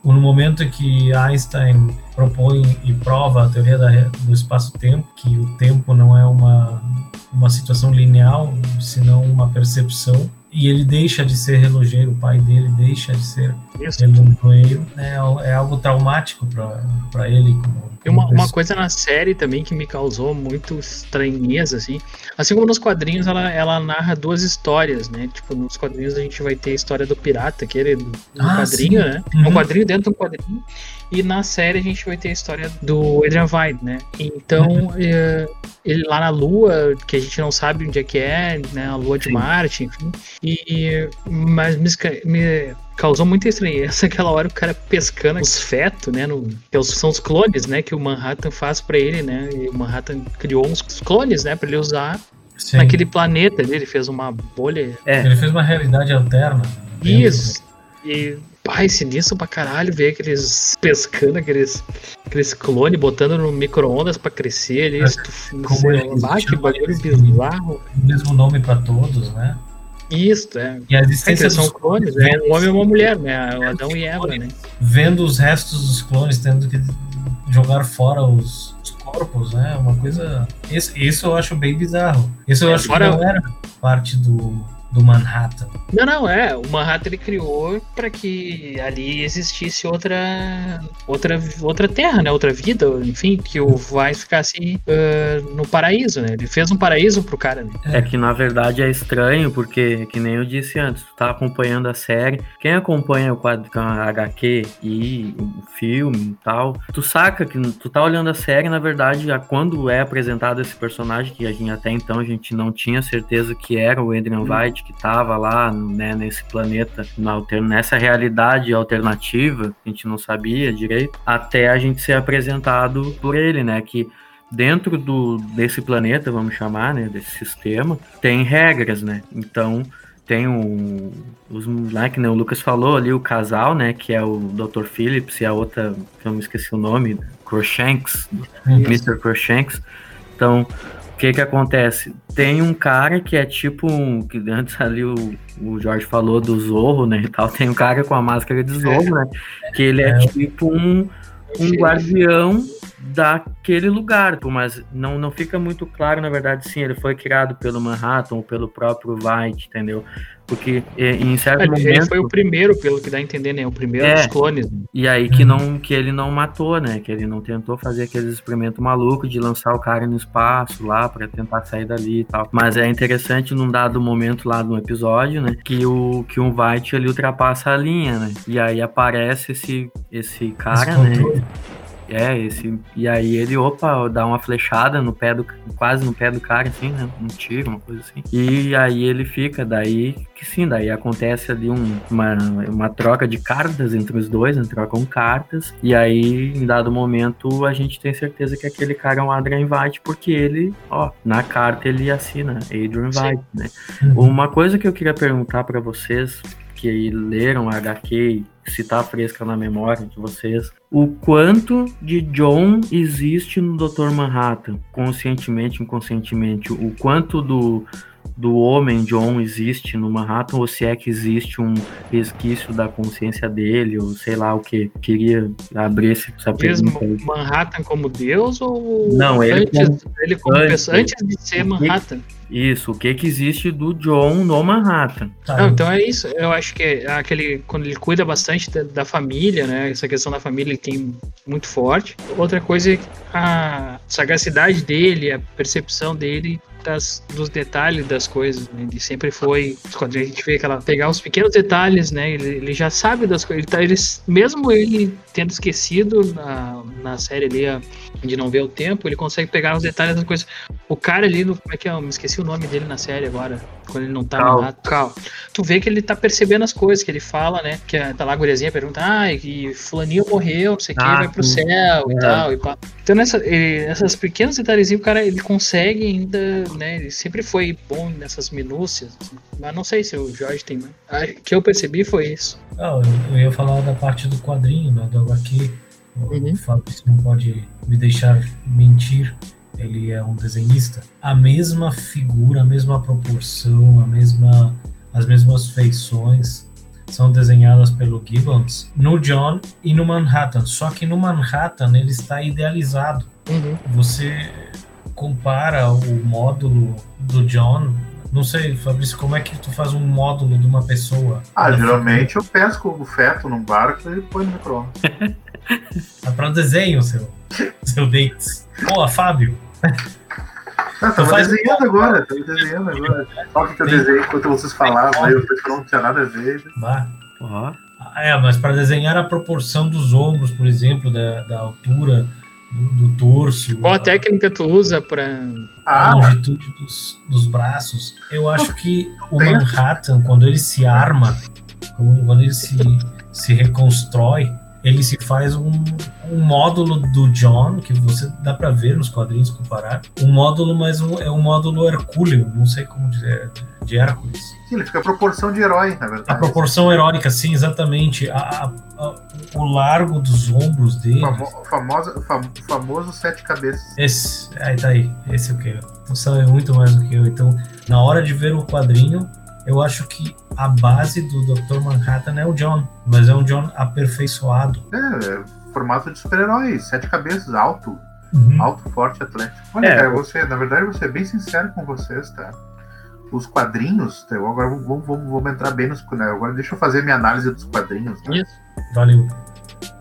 no momento que Einstein propõe e prova a teoria da, do espaço-tempo, que o tempo não é uma, uma situação linear, senão uma percepção, e ele deixa de ser relojeiro, o pai dele deixa de ser Isso. relojeiro, é, é algo traumático para ele. Como, e uma, uma coisa na série também que me causou muito estranheza, assim, assim como nos quadrinhos, ela, ela narra duas histórias, né? Tipo, nos quadrinhos a gente vai ter a história do pirata, que é do, do ah, quadrinho, sim. né? Uhum. Um quadrinho dentro de um quadrinho. E na série a gente vai ter a história do Adrian Veidt, né? Então, é, ele lá na Lua, que a gente não sabe onde é que é, né? A Lua de Sim. Marte, enfim. E, mas me, me causou muita estranheza aquela hora o cara pescando os fetos, né? No, que os- são os clones, né? Que o Manhattan faz pra ele, né? E o Manhattan criou uns clones, né? Pra ele usar Sim. naquele planeta ali. Ele fez uma bolha É, Ele fez uma realidade alterna. dentro isso. E, pai, sinistro pra caralho ver aqueles pescando aqueles, aqueles clones, botando no micro-ondas pra crescer ali. É, estuf- como ele ah, que bagulho bizarro. mesmo nome pra todos, né? Isso, é. E a É existência eles são clones, é um homem e uma mulher, né? O Adão e Eva, né? vendo os restos dos clones tendo que jogar fora os, os corpos, né? Uma coisa. Isso, isso eu acho bem bizarro. Isso eu É, acho fora- que não era parte do, do Manhattan. Não, não, é. O Manhattan ele criou pra que ali existisse outra, outra, outra terra, né? Outra vida, enfim, que o vai ficasse ah, no paraíso, né? Ele fez um paraíso pro cara, né? É que na verdade é estranho, porque, que nem eu disse antes, tu tá acompanhando a série. Quem acompanha o quadro com a HQ e o filme e tal, tu saca que tu tá olhando a série, na verdade, a- quando é apresentado esse personagem, que a gente até então a gente não tinha certeza que era o Adrian White, que tava lá, né, nesse planeta, nessa realidade alternativa, a gente não sabia direito, até a gente ser apresentado por ele, né, que dentro do, desse planeta, vamos chamar, né, desse sistema, tem regras, né? Então, tem o, os, lá que né, o Lucas falou ali, o casal, né, que é o Dr. Phillips e a outra, que eu me esqueci o nome, Croshanks, Mr. Croshanks. Então, o que que acontece? Tem um cara que é tipo um, que antes ali o, o Jorge falou do Zorro, né, e tal, tem um cara com a máscara de Zorro, né, que ele é, É. tipo um, um guardião daquele lugar, mas não, não fica muito claro, na verdade, sim, ele foi criado pelo Manhattan ou pelo próprio White, entendeu? Porque eh, em certo Ele, ele momento... foi o primeiro, pelo que dá a entender, né? O primeiro É. dos clones. E aí que não que ele não matou, né? Que ele não tentou fazer aqueles experimentos malucos de lançar o cara no espaço lá pra tentar sair dali e tal. Mas é interessante num dado momento lá no episódio, né? Que o que um White ele ultrapassa a linha, né? E aí aparece esse esse cara, Esse né? É, esse. E aí ele, opa, dá uma flechada no pé do. quase no pé do cara, assim, né? Um tiro, uma coisa assim. E aí ele fica, daí que sim, daí acontece ali um- uma, uma troca de cartas entre os dois, né? Trocam cartas. E aí, em dado momento, a gente tem certeza que aquele cara é um Adrian White, porque ele, ó, na carta ele assina Adrian Sim. White, né? Uhum. Uma coisa que eu queria perguntar pra vocês que leram a HQ se tá fresca na memória de vocês, o quanto de John existe no Dr. Manhattan, conscientemente, inconscientemente, o quanto do do homem John existe no Manhattan ou se é que existe um resquício da consciência dele ou sei lá o que queria abrir esse- essa Mesmo pergunta. Manhattan como Deus ou Não, ele antes, ele como antes. pessoa, antes de ser O que- Manhattan? isso o que que existe do John no Manhattan Tá, Não, então é isso. Eu acho que é aquele quando ele cuida bastante da, da família, né? Essa questão da família ele tem muito forte. Outra coisa é a sagacidade dele, a percepção dele das, dos detalhes das coisas. Né? Ele sempre foi quando a gente vê aquela pegar os pequenos detalhes, né? Ele, ele já sabe das coisas. Ele tá, ele, mesmo ele tendo esquecido na série ali de não ver o tempo, ele consegue pegar os detalhes das coisas. O cara ali, no, como é que é? Eu me esqueci o nome dele na série agora. Quando ele não tá Cal. no Cal. Tu vê que ele tá percebendo as coisas que ele fala, né? Que a- tá lá a guriazinha pergunta, ah, e fulaninho morreu, não sei o que, Ah, vai pro céu e É. tal. E pá. Então, nessa, ele, essas pequenos detalhezinhos, o cara, ele consegue ainda, né? Ele sempre foi bom nessas minúcias. assim. Mas não sei se o Jorge tem mais. Ah, O que eu percebi foi isso. Não, eu- eu ia falar da parte do quadrinho, né, do HQ. O Uhum. Fabrício não pode me deixar mentir. Ele é um desenhista. A mesma figura, a mesma proporção, a mesma, as mesmas feições são desenhadas pelo Gibbons no John e no Manhattan. Só que no Manhattan ele está idealizado. Você compara o módulo do John. Não sei, Fabrício, como é que tu faz um módulo de uma pessoa? Ah, geralmente eu pesco o feto num barco e põe no micro É para desenho, seu, seu Dates. Boa, Fábio. Ah, tava faz- desenhando agora, tava desenhando agora. Olha o que eu desenhei enquanto vocês falavam, aí eu que não tinha nada a ver. Bah, ó É, mas para desenhar a proporção dos ombros, por exemplo, da, da altura do, do torso. Qual a técnica tu usa para a longitude dos, dos braços? Eu acho que o Manhattan, quando ele se arma, quando ele se, se reconstrói, ele se faz um, um módulo do John, que você dá para ver nos quadrinhos comparar. Um módulo, mas um, é um módulo hercúleo, não sei como dizer, de Hércules. Sim, ele fica a proporção de herói, na verdade. A proporção heróica, sim, exatamente. A, a, o largo dos ombros dele. O famoso, fam, famoso sete cabeças. Esse, aí tá aí. Esse é o que? Você sabe muito mais do que eu. Então, na hora de ver o quadrinho, eu acho que a base do Dr. Manhattan é o John, mas é um John aperfeiçoado. É, é formato de super-herói, sete cabeças, alto. Uhum. Alto, forte, atlético. Olha, é. cara, você, na verdade, vou ser bem sincero com vocês, tá? Os quadrinhos, tá? eu agora vamos, vamos, vamos entrar bem nos. Né? Agora deixa eu fazer minha análise dos quadrinhos. Tá? Isso. Valeu.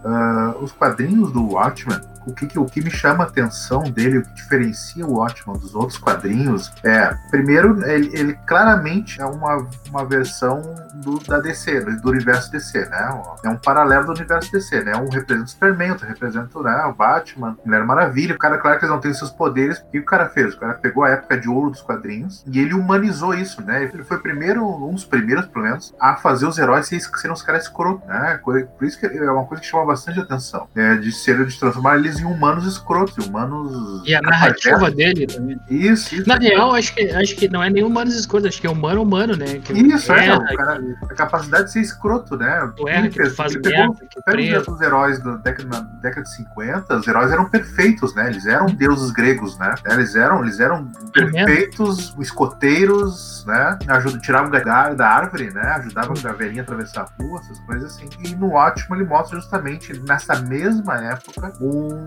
Uh, os quadrinhos do Watchmen o que, o que me chama a atenção dele, o que diferencia o Watchman dos outros quadrinhos é, primeiro, ele, ele claramente é uma, uma versão do, da DC, do, universo DC, né? É um paralelo do universo DC, né? Um representa o Superman, outro representa né, o Batman, Mulher Maravilha. O cara, claro que eles não têm seus poderes. O que o cara fez? O cara pegou a época de ouro dos quadrinhos e ele humanizou isso, né? Ele foi primeiro, um dos primeiros, pelo menos, a fazer os heróis serem os caras escrotos, né? Por isso que é uma coisa que chama bastante atenção, né? de ser, de transformar eles em humanos escrotos, humanos. E a narrativa dele também. Isso, isso. Na real, acho que, acho que não é nem humanos escrotos, acho que é humano humano, né? Que isso, é, é cara, a capacidade de ser escroto, né? O R que faz ele pegou, pega os heróis da década, na década de 50, os heróis eram perfeitos, né? Eles eram deuses gregos, né? Eles eram, eles eram perfeitos, escoteiros, né? Ajuda, tiravam galho da árvore, né? Ajudavam a velhinha a atravessar a rua, essas coisas assim. E no ótimo ele mostra justamente nessa mesma época um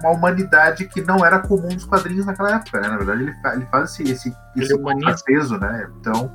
uma humanidade que não era comum nos quadrinhos naquela época, né? Na verdade, ele, ele faz esse, esse, esse peso, né? Então,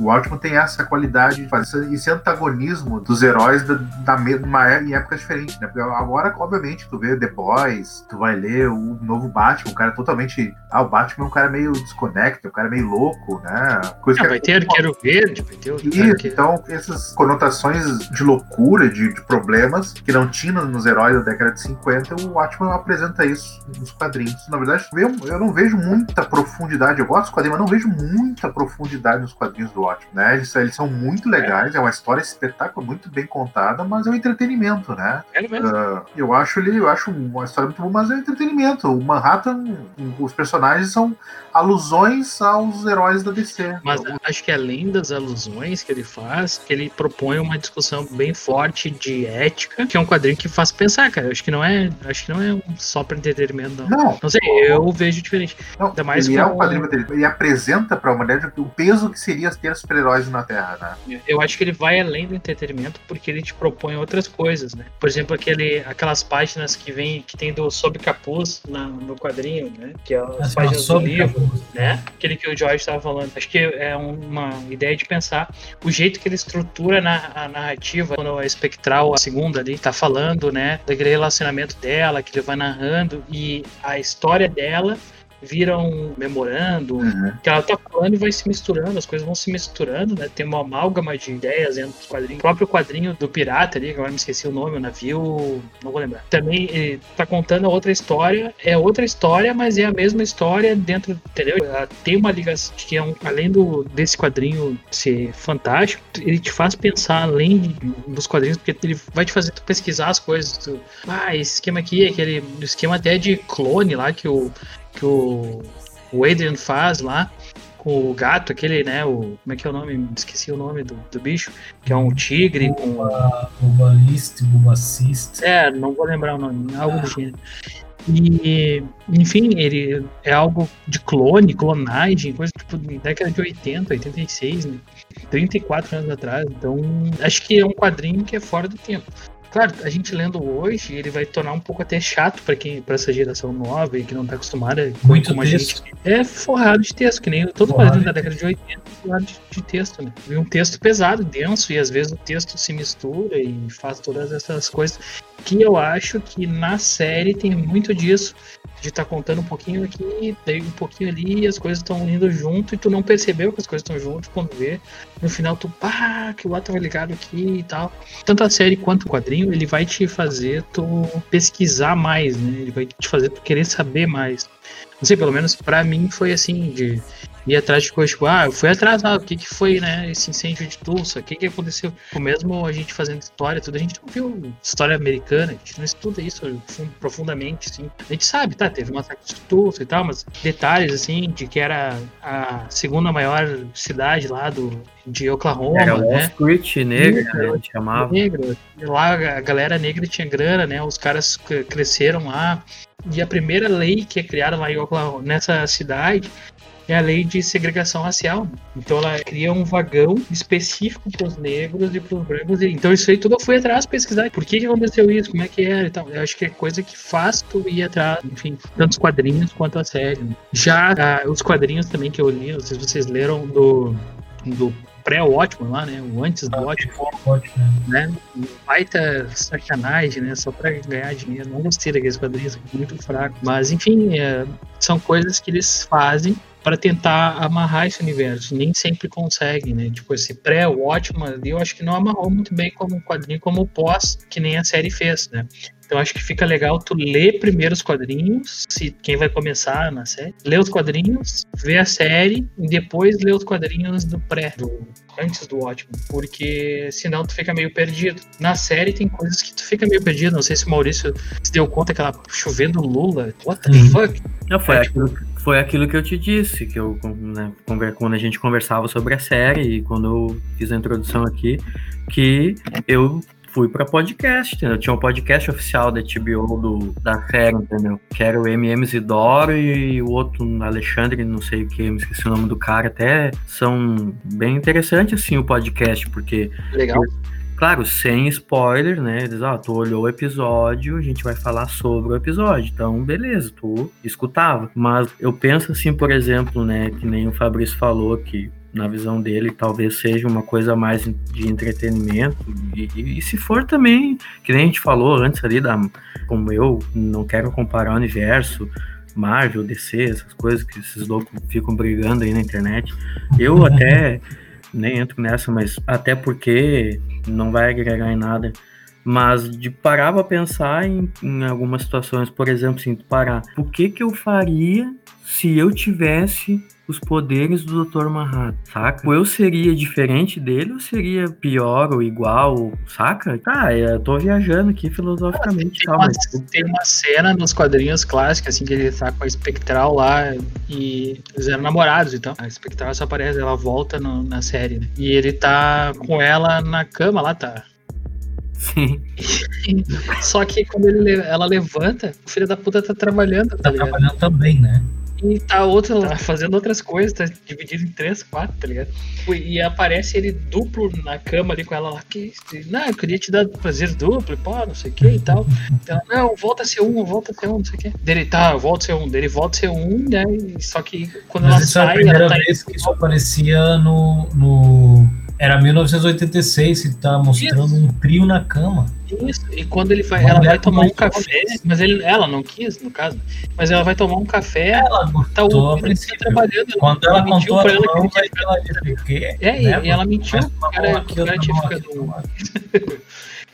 o Watchmen tem essa qualidade de fazer esse antagonismo dos heróis da, da mesma em épocas diferentes, né? Porque agora, obviamente, tu vê The Boys, tu vai ler o novo Batman, um cara totalmente. Ah, o Batman é um cara meio desconecto, um cara meio louco, né? Coisa ah, que vai é... ter arqueiro verde, vai ter que... então, essas conotações de loucura, de, de, problemas que não tinha nos heróis da década de 50, o Watchmen apresenta isso nos quadrinhos. Na verdade, eu, eu não vejo muita profundidade. Eu gosto dos quadrinhos, mas não vejo muita profundidade nos quadrinhos do ótimo, né? Eles, eles são muito legais, é. é uma história espetácula, muito bem contada, mas é um entretenimento, né? É mesmo. Uh, eu acho ele, eu acho uma história muito boa, mas é um entretenimento. O Manhattan, os personagens são alusões aos heróis da DC. Mas acho que além das alusões que ele faz, que ele propõe uma discussão bem forte de ética, que é um quadrinho que faz pensar, cara. Acho que não é, acho que não é só para entretenimento, não. Não, não sei, eu vejo diferente. Não, Ainda mais ele é um quadrinho ele apresenta para a humanidade o peso que seria ter super-heróis na Terra, né? Eu acho que ele vai além do entretenimento porque ele te propõe outras coisas, né? Por exemplo, aquele, aquelas páginas que vem, que tem do sob capuz na, no quadrinho, né? Que é as, as páginas do livro né? Aquele que o George estava falando. Acho que é uma ideia de pensar o jeito que ele estrutura na, a narrativa, quando a espectral, a segunda ali, tá falando, né? Daquele relacionamento dela, que ele vai narrando, e a história dela vira um memorando, uhum. que ela tá falando e vai se misturando, as coisas vão se misturando, né? Tem uma amálgama de ideias dentro dos quadrinhos. O próprio quadrinho do pirata ali, que agora me esqueci o nome, o navio, não vou lembrar. Também ele tá contando outra história, é outra história, mas é a mesma história dentro, entendeu? Ela tem uma ligação que é um, além do desse quadrinho ser fantástico, ele te faz pensar além dos quadrinhos, porque ele vai te fazer tu pesquisar as coisas. Tu, ah, esse esquema aqui, aquele esquema até de clone lá que o que o, o Adrian faz lá com o gato, aquele, né? O, como é que é o nome? Esqueci o nome do, do bicho, que é um tigre Buba, com. Bubalist, Bubacist. É, não vou lembrar o nome, algo do gênero. E, enfim, ele é algo de clone, clonagem, coisa tipo de década de 80, 86, né? 34 anos atrás. Então, acho que é um quadrinho que é fora do tempo. Claro, a gente lendo hoje, ele vai tornar um pouco até chato para quem, para essa geração nova e que não tá acostumada Muito como texto. a gente. É forrado de texto, que nem todo quadrinho da década de 80 forrado de, de texto, né? E um texto pesado, denso, e às vezes o texto se mistura e faz todas essas coisas que eu acho que na série tem muito disso de estar tá contando um pouquinho aqui, daí um pouquinho ali, e as coisas estão indo junto e tu não percebeu que as coisas estão juntas quando vê. No final tu, pá, que o ato vai ligado aqui e tal. Tanto a série quanto o quadrinho, ele vai te fazer tu pesquisar mais, né? Ele vai te fazer tu querer saber mais. Não sei, pelo menos para mim foi assim, de ir atrás de coisas, tipo, ah, eu fui atrás, ah, o que que foi, né, esse incêndio de Tulsa, o que que aconteceu? O mesmo a gente fazendo história, tudo, a gente não viu história americana, a gente não estuda isso profundamente, assim. A gente sabe, tá, teve um massacre de Tulsa e tal, mas detalhes, assim, de que era a segunda maior cidade lá do, de Oklahoma, era né? Wall Street negra, né, a gente chamava. Negra. Lá a galera negra tinha grana, né, os caras cresceram lá, e a primeira lei que é criada lá em Oklahoma, nessa cidade é a lei de segregação racial. Então ela cria um vagão específico para os negros e para os brancos. Então isso aí tudo eu fui atrás pesquisar. Por que, aconteceu isso? Como é que era e tal. Eu acho que é coisa que faz tu ir atrás, enfim, tanto os quadrinhos quanto a série. Já ah, os quadrinhos também que eu li, não sei se vocês leram do, do pré-Watchman lá, né? O antes do Watchman. Né? Baita sacanagem, né? Só pra ganhar dinheiro. Não gostei daqueles quadrinhos, muito fraco. Mas, enfim, é, são coisas que eles fazem para tentar amarrar esse universo. Nem sempre consegue, né? Tipo, esse pré-Watchman ali, eu acho que não amarrou muito bem como um quadrinho, como o pós, que nem a série fez, né? Então acho que fica legal tu ler primeiro os quadrinhos, se quem vai começar na série, ler os quadrinhos, ver a série e depois ler os quadrinhos do pré, do, antes do ótimo, porque senão tu fica meio perdido. Na série tem coisas que tu fica meio perdido, não sei se o Maurício se deu conta que ela chovendo Lula, what the uhum. fuck? Não, foi, é, aquilo, foi aquilo que eu te disse, que eu, né, quando a gente conversava sobre a série e quando eu fiz a introdução aqui, que eu fui para podcast, entendeu? Tinha um podcast oficial da HBO do, da série, entendeu? Que era o MM Isidoro e o outro Alexandre, não sei o que, me esqueci o nome do cara, até são bem interessantes assim o podcast, porque. Legal. Claro, sem spoiler, né? Diz, ó, tu olhou o episódio, a gente vai falar sobre o episódio. Então, beleza, tu escutava. Mas eu penso assim, por exemplo, né, que nem o Fabrício falou, que na visão dele, talvez seja uma coisa mais de entretenimento. E, e, e, se for também, que nem a gente falou antes ali, da, como eu não quero comparar o universo, Marvel, DC, essas coisas que esses loucos ficam brigando aí na internet. Eu até nem entro nessa, mas até porque não vai agregar em nada. Mas de parar pra pensar em, em algumas situações, por exemplo, assim, parar, o que que eu faria se eu tivesse os poderes do Dr. Manhattan, saca? Ou eu seria diferente dele ou seria pior ou igual, saca? Tá, eu tô viajando aqui filosoficamente. Tem, uma, mas... tem uma cena nos quadrinhos clássicos, assim, que ele tá com a Espectral lá e eles eram namorados, então. A Espectral só aparece, ela volta no, na série, né? E ele tá com ela na cama lá, tá? Sim. Só que quando ele, ela levanta, o filho da puta tá trabalhando. Tá, tá trabalhando também, né? E tá outro tá fazendo outras coisas, tá dividido em três, quatro, tá ligado? E aparece ele duplo na cama ali com ela lá, que não, eu queria te dar prazer duplo, pô, não sei o que e tal. Ela, não, volta a ser um, volta a ser um, não sei o que. Dele, tá, volta a ser um, dele volta a ser um, né? Só que quando Mas ela sai. É a primeira tá vez que isso aparecia no, no era 1986 e tá mostrando Isso. um trio na cama. Isso, e quando ele vai, ela vai tomar um café, mas ele, ela não quis, no caso, mas ela vai tomar um café, ela tá o a princípio, trabalhando. Quando ela, ela contou pra ela que ele ela disse o quê? É, né, e, ela mentiu, cara, tinha ficado...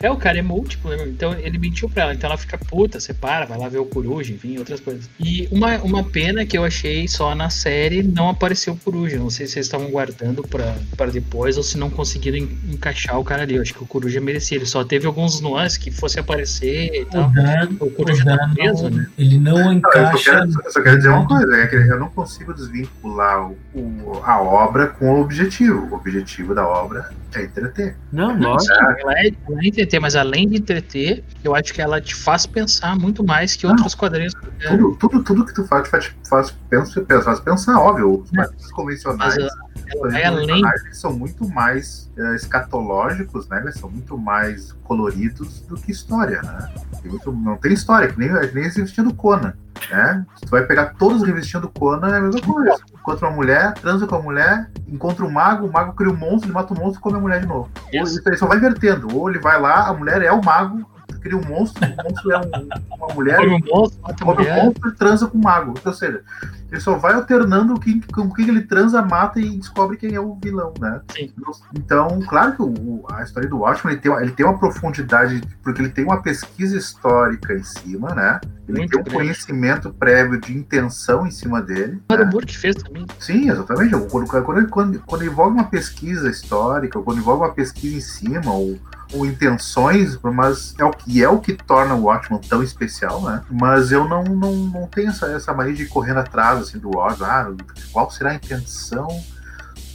É, o cara é múltiplo, né? Então ele mentiu pra ela. Então ela fica puta, separa, vai lá ver o coruja, enfim, outras coisas. E uma, uma pena que eu achei só na série não apareceu o coruja. Não sei se eles estavam guardando pra, pra depois ou se não conseguiram encaixar o cara ali. Eu acho que o coruja merecia. Ele só teve alguns nuances que fosse aparecer e tal. O, o coruja tá preso, né? Ele não encaixa. eu, só quero, eu só quero dizer uma coisa: é que eu não consigo desvincular o, o, a obra com o objetivo. O objetivo da obra é entreter. Não, lógico. Ela é, ela é entreter, mas além de entreter, eu acho que ela te faz pensar muito mais que outros quadrinhos. Tudo, tudo, tudo que tu faz, faz, faz, pensa, faz pensar, óbvio. Os quadrinhos convencionais. Mas, ela além. Eles são muito mais é, escatológicos, né? Eles são muito mais coloridos do que história, né? Tem muito, não tem história, que nem, nem esse vestido Conan. Né? Tu vai pegar todos os revestindo Conan, é a mesma coisa. Encontra uma mulher, transa com a mulher, encontra um mago, o mago cria um monstro, ele mata o monstro e come a mulher de novo. Isso. Ou, ele só vai invertendo. Ou ele vai lá, a mulher é o mago, cria um monstro, o monstro é um, uma mulher, come um monstro, mata come um monstro e transa com o mago. Ou seja, ele só vai alternando quem, com quem ele transa, mata e descobre quem é o vilão, né? Sim. Então, claro que o, a história do Watchmen ele tem, ele tem uma profundidade, porque ele tem uma pesquisa histórica em cima, né? Ele Muito tem um grande. conhecimento prévio de intenção em cima dele. O né? que fez também. Sim, exatamente. Quando, quando, quando, quando envolve uma pesquisa histórica, quando envolve uma pesquisa em cima, ou ou intenções, mas é o que é o que torna o Watchman tão especial, né? Mas eu não, não, não tenho essa, essa mania de correr atrás assim, do Watchman. Ah, qual será a intenção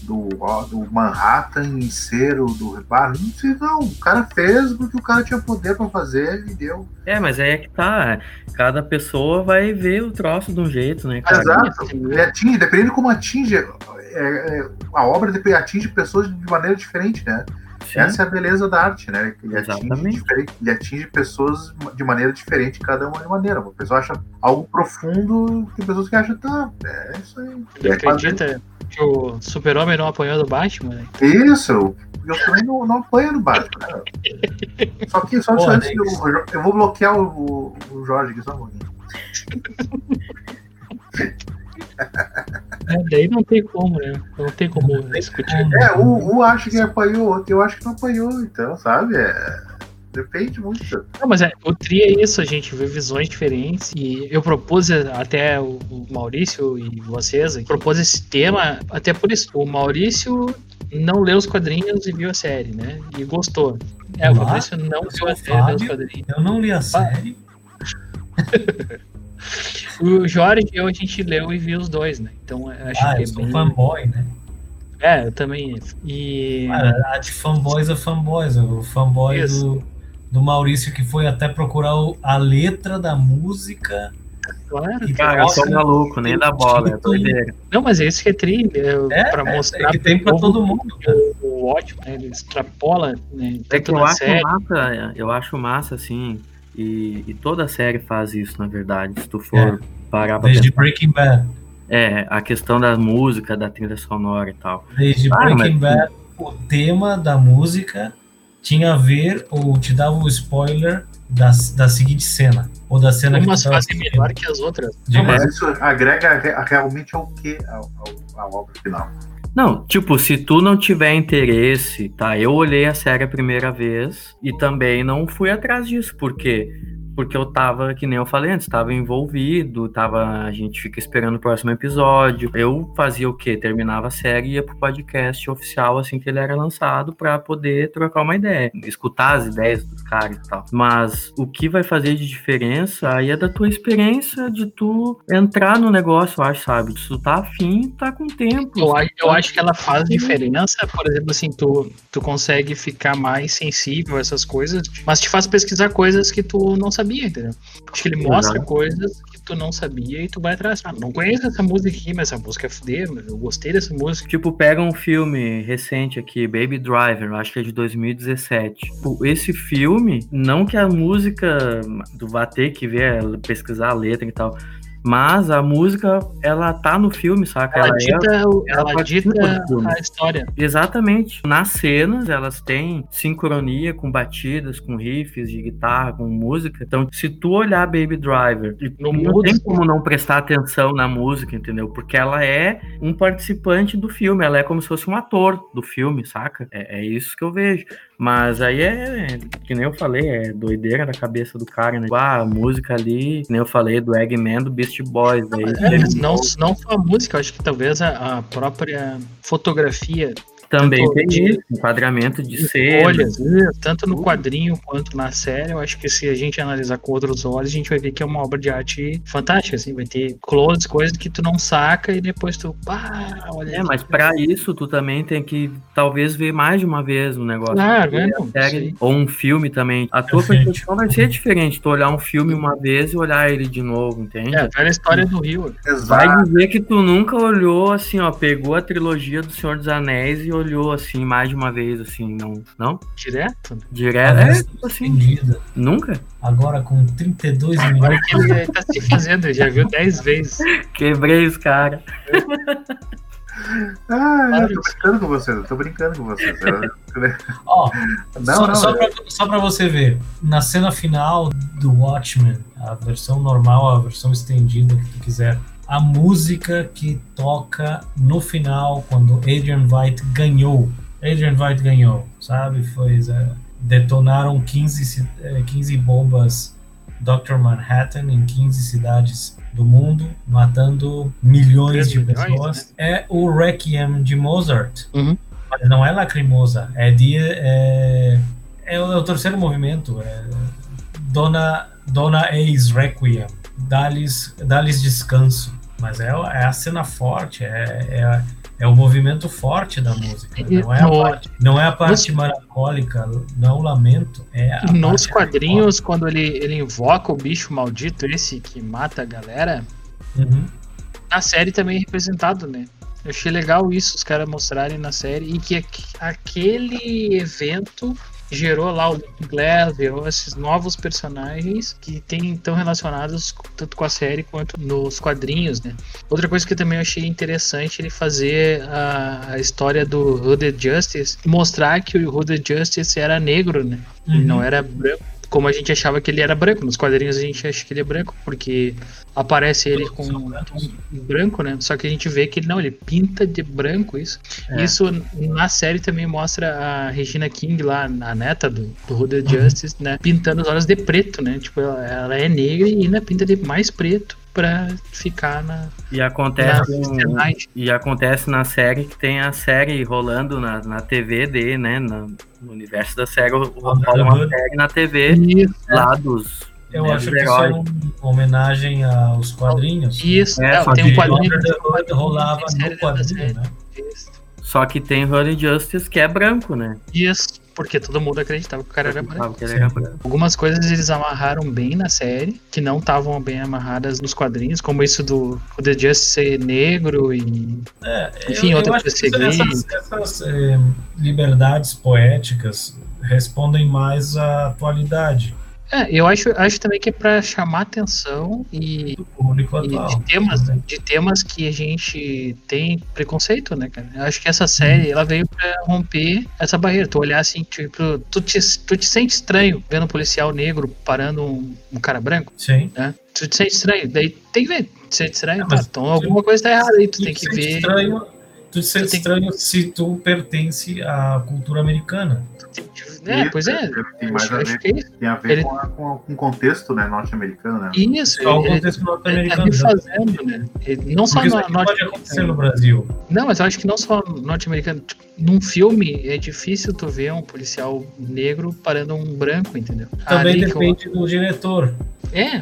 do, do Manhattan em ser o do Reparo? Não sei, não. O cara fez porque o cara tinha poder para fazer e deu. É, mas aí é que tá. Cada pessoa vai ver o troço de um jeito, né? Cara? Exato. Ele atinge, dependendo de como atinge. É, é, a obra atinge pessoas de maneira diferente, né? Sim. Essa é a beleza da arte, né? Ele atinge, ele atinge, pessoas de maneira diferente, cada uma de maneira. Uma pessoa acha algo profundo, tem pessoas que acham, tá, é isso aí. Você é acredita quase... que o super-homem não apanhou do Batman? Né? Isso, eu também não, não apanho do Batman. Né? Só que, só, Pô, né? eu, eu, vou bloquear o, o Jorge aqui só um pouquinho. É, daí não tem como, né? Não tem como discutir. É, um, um acha que apanhou, outro eu acho que não apanhou, então, sabe? É, depende muito. Não, mas é, o tri é isso, a gente vê visões diferentes. E eu propus até o, Maurício e vocês, propus esse tema, até por isso. O Maurício não leu os quadrinhos e viu a série, né? E gostou. É, o Maurício não viu a série, leu os quadrinhos. Eu não li a série. O Jorge e eu, a gente leu e viu os dois, né? Então acho ah, que eu é sou bem... fanboy, né? É, eu também. E... Ah, a de fanboys é fanboys. O fanboy do, do Maurício que foi até procurar o, a letra da música. Claro, cara, eu sou maluco, nem da bola, é doideira. Não, mas é isso que é tri, é, é pra mostrar. É que tem pra todo mundo. O, o ótimo, né, ele extrapola, né? É que eu acho série. massa, eu acho massa, assim, e, e, toda a série faz isso, na verdade. Se tu for é. parar pra Desde pensar. Breaking Bad. É, a questão da música, da trilha sonora e tal. Desde ah, Breaking mas... Bad, o tema da música tinha a ver, ou te dava o um spoiler da, da seguinte cena. Ou da cena Umas que fazem melhor que as outras. Não, mas isso agrega realmente ao que? A obra final. Não, tipo, se tu não tiver interesse, tá? Eu olhei a série a primeira vez e também não fui atrás disso, porque porque eu tava, que nem eu falei antes, tava envolvido, tava, a gente fica esperando o próximo episódio. Eu fazia o quê? Terminava a série e ia pro podcast oficial assim que ele era lançado para poder trocar uma ideia, escutar as ideias dos caras e tal. Mas o que vai fazer de diferença aí é da tua experiência de tu entrar no negócio, eu acho, sabe? Se tu tá afim, tá com tempo. Eu, acho, eu acho que ela faz diferença, por exemplo, assim, tu, tu consegue ficar mais sensível a essas coisas, mas te faz pesquisar coisas que tu não sabia sabia, entendeu? Acho que ele mostra Exato. coisas que tu não sabia e tu vai atrás. Ah, não conheço essa música aqui, mas essa música é fuder, eu gostei dessa música. Tipo, pega um filme recente aqui, Baby Driver, acho que é de 2017. Tipo, esse filme, não que a música do vá ter que ver, pesquisar a letra e tal, mas a música, ela tá no filme, saca? Ela, ela dita, é, ela, ela dita a história. Exatamente. Nas cenas, elas têm sincronia com batidas, com riffs de guitarra, com música. Então, se tu olhar Baby Driver, não, não tem como não prestar atenção na música, entendeu? Porque ela é um participante do filme, ela é como se fosse um ator do filme, saca? É, é isso que eu vejo. Mas aí é, que nem eu falei, é doideira da cabeça do cara, né? Ah, a música ali, que nem eu falei, do Eggman, do Beast Boys. Aí, é, não, não só a música, acho que talvez a, a própria fotografia Também Tanto tem isso, enquadramento de cena. Olha, tanto no quadrinho quanto na série, eu acho que se a gente analisar com outros olhos, a gente vai ver que é uma obra de arte fantástica, assim, vai ter close, coisas que tu não saca e depois tu, pá, olha. É, mas pra isso tu também tem que talvez ver mais de uma vez o negócio. Claro, é, não, série, ou um filme também. A tua Perfeito. percepção vai ser diferente. Tu olhar um filme uma vez e olhar ele de novo, entende? É, a história do Rio. Vai Exato. dizer que tu nunca olhou assim, ó, pegou a trilogia do Senhor dos Anéis e olhou assim mais de uma vez, assim, não? Não? Direto? Direto? É, tipo assim, nunca? Agora com 32 Olha minutos. que ele tá se fazendo, ele já viu 10 vezes. Quebrei os caras. Ah, eu tô brincando com vocês, eu tô brincando com vocês. Eu- Ó, Não, só, não, só, pra, só pra você ver, na cena final do Watchmen, a versão normal, a versão estendida que tu quiser, a música que toca no final, quando Adrian White ganhou. Adrian White ganhou, sabe? Foi, é, detonaram 15, ci- é, 15 bombas Dr. Manhattan em 15 cidades do mundo, matando milhões de Milhões, pessoas. É o Requiem de Mozart. Uhum. Mas não é lacrimosa, é de. É, é o, é o terceiro movimento. É Dona, Dona Eis Requiem. Dá-lhes dá-lhes descanso. Mas é, é a cena forte, é, é, a- é o movimento forte da música. Não é a parte, não é a parte melancólica, não é o lamento. É a Nos quadrinhos, quando ele, ele invoca o bicho maldito, esse que mata a galera. Uhum. na série também é representado, né? Eu achei legal isso, os caras mostrarem na série, e que aqu- aquele evento gerou lá o Looking Glass, gerou esses novos personagens que tem tão relacionados tanto com a série quanto nos quadrinhos, né? Outra coisa que eu também achei interessante ele fazer a, a história do Hooded Justice, mostrar que o Hooded Justice era negro, né? Uhum. não era branco. Como a gente achava que ele era branco. Nos quadrinhos a gente acha que ele é branco, porque aparece ele com um branco, né? Só que a gente vê que ele não, ele pinta de branco isso. É. Isso na série também mostra a Regina King lá, a neta do, do Hooded Uhum. Justice, né? Pintando os olhos de preto, né? Tipo, ela, ela é negra e ainda pinta de mais preto pra ficar na, E na acontece, um- sociedade. e acontece na série que tem a série rolando na, na TV de, né? na- no universo da série rola uma série na TV Isso, lá dos, Eu né, acho que isso é uma homenagem aos quadrinhos. isso. É, É, tem um que quadrinho tem rolava no quadrinho, né? Isso. Só que tem Holy Justice que é branco, né? Isso, porque todo mundo acreditava que o cara era branco. Que era branco. Algumas coisas eles amarraram bem na série, que não estavam bem amarradas nos quadrinhos, como isso do o The Just ser negro e. É, Enfim, eu, outra eu acho que coisa isso- seguir. essas, essas, eh, liberdades poéticas respondem mais à atualidade É, eu acho, acho também que é pra chamar atenção e, e de temas, também. de temas que a gente tem preconceito, né, cara? Eu acho que essa série ela veio pra romper essa barreira. Tu olhar assim, tipo, tu te, tu te sente estranho vendo um policial negro parando um, um cara branco, Sim. né? Tu te sente estranho, daí tem que ver. Tu te sente estranho, mas- tá, então alguma coisa tá errada aí, tu tem te que sente ver. Estranho, tu te sente tem que- estranho se tu pertence à cultura americana. É, Isso, pois é. Tem mais Acho, a ver, que é tem a ver Ele- com, a- com, o contexto né, norte-americano, né? Isso, Só o ele, contexto ele tá norte-americano. refazendo, né? Ele- não só no, aqui norte- pode acontecer no Brasil. Não, mas eu acho que não só norte-americano. Tipo, num filme é difícil tu ver um policial negro parando um branco, entendeu? Também Ali que eu- depende do diretor. É,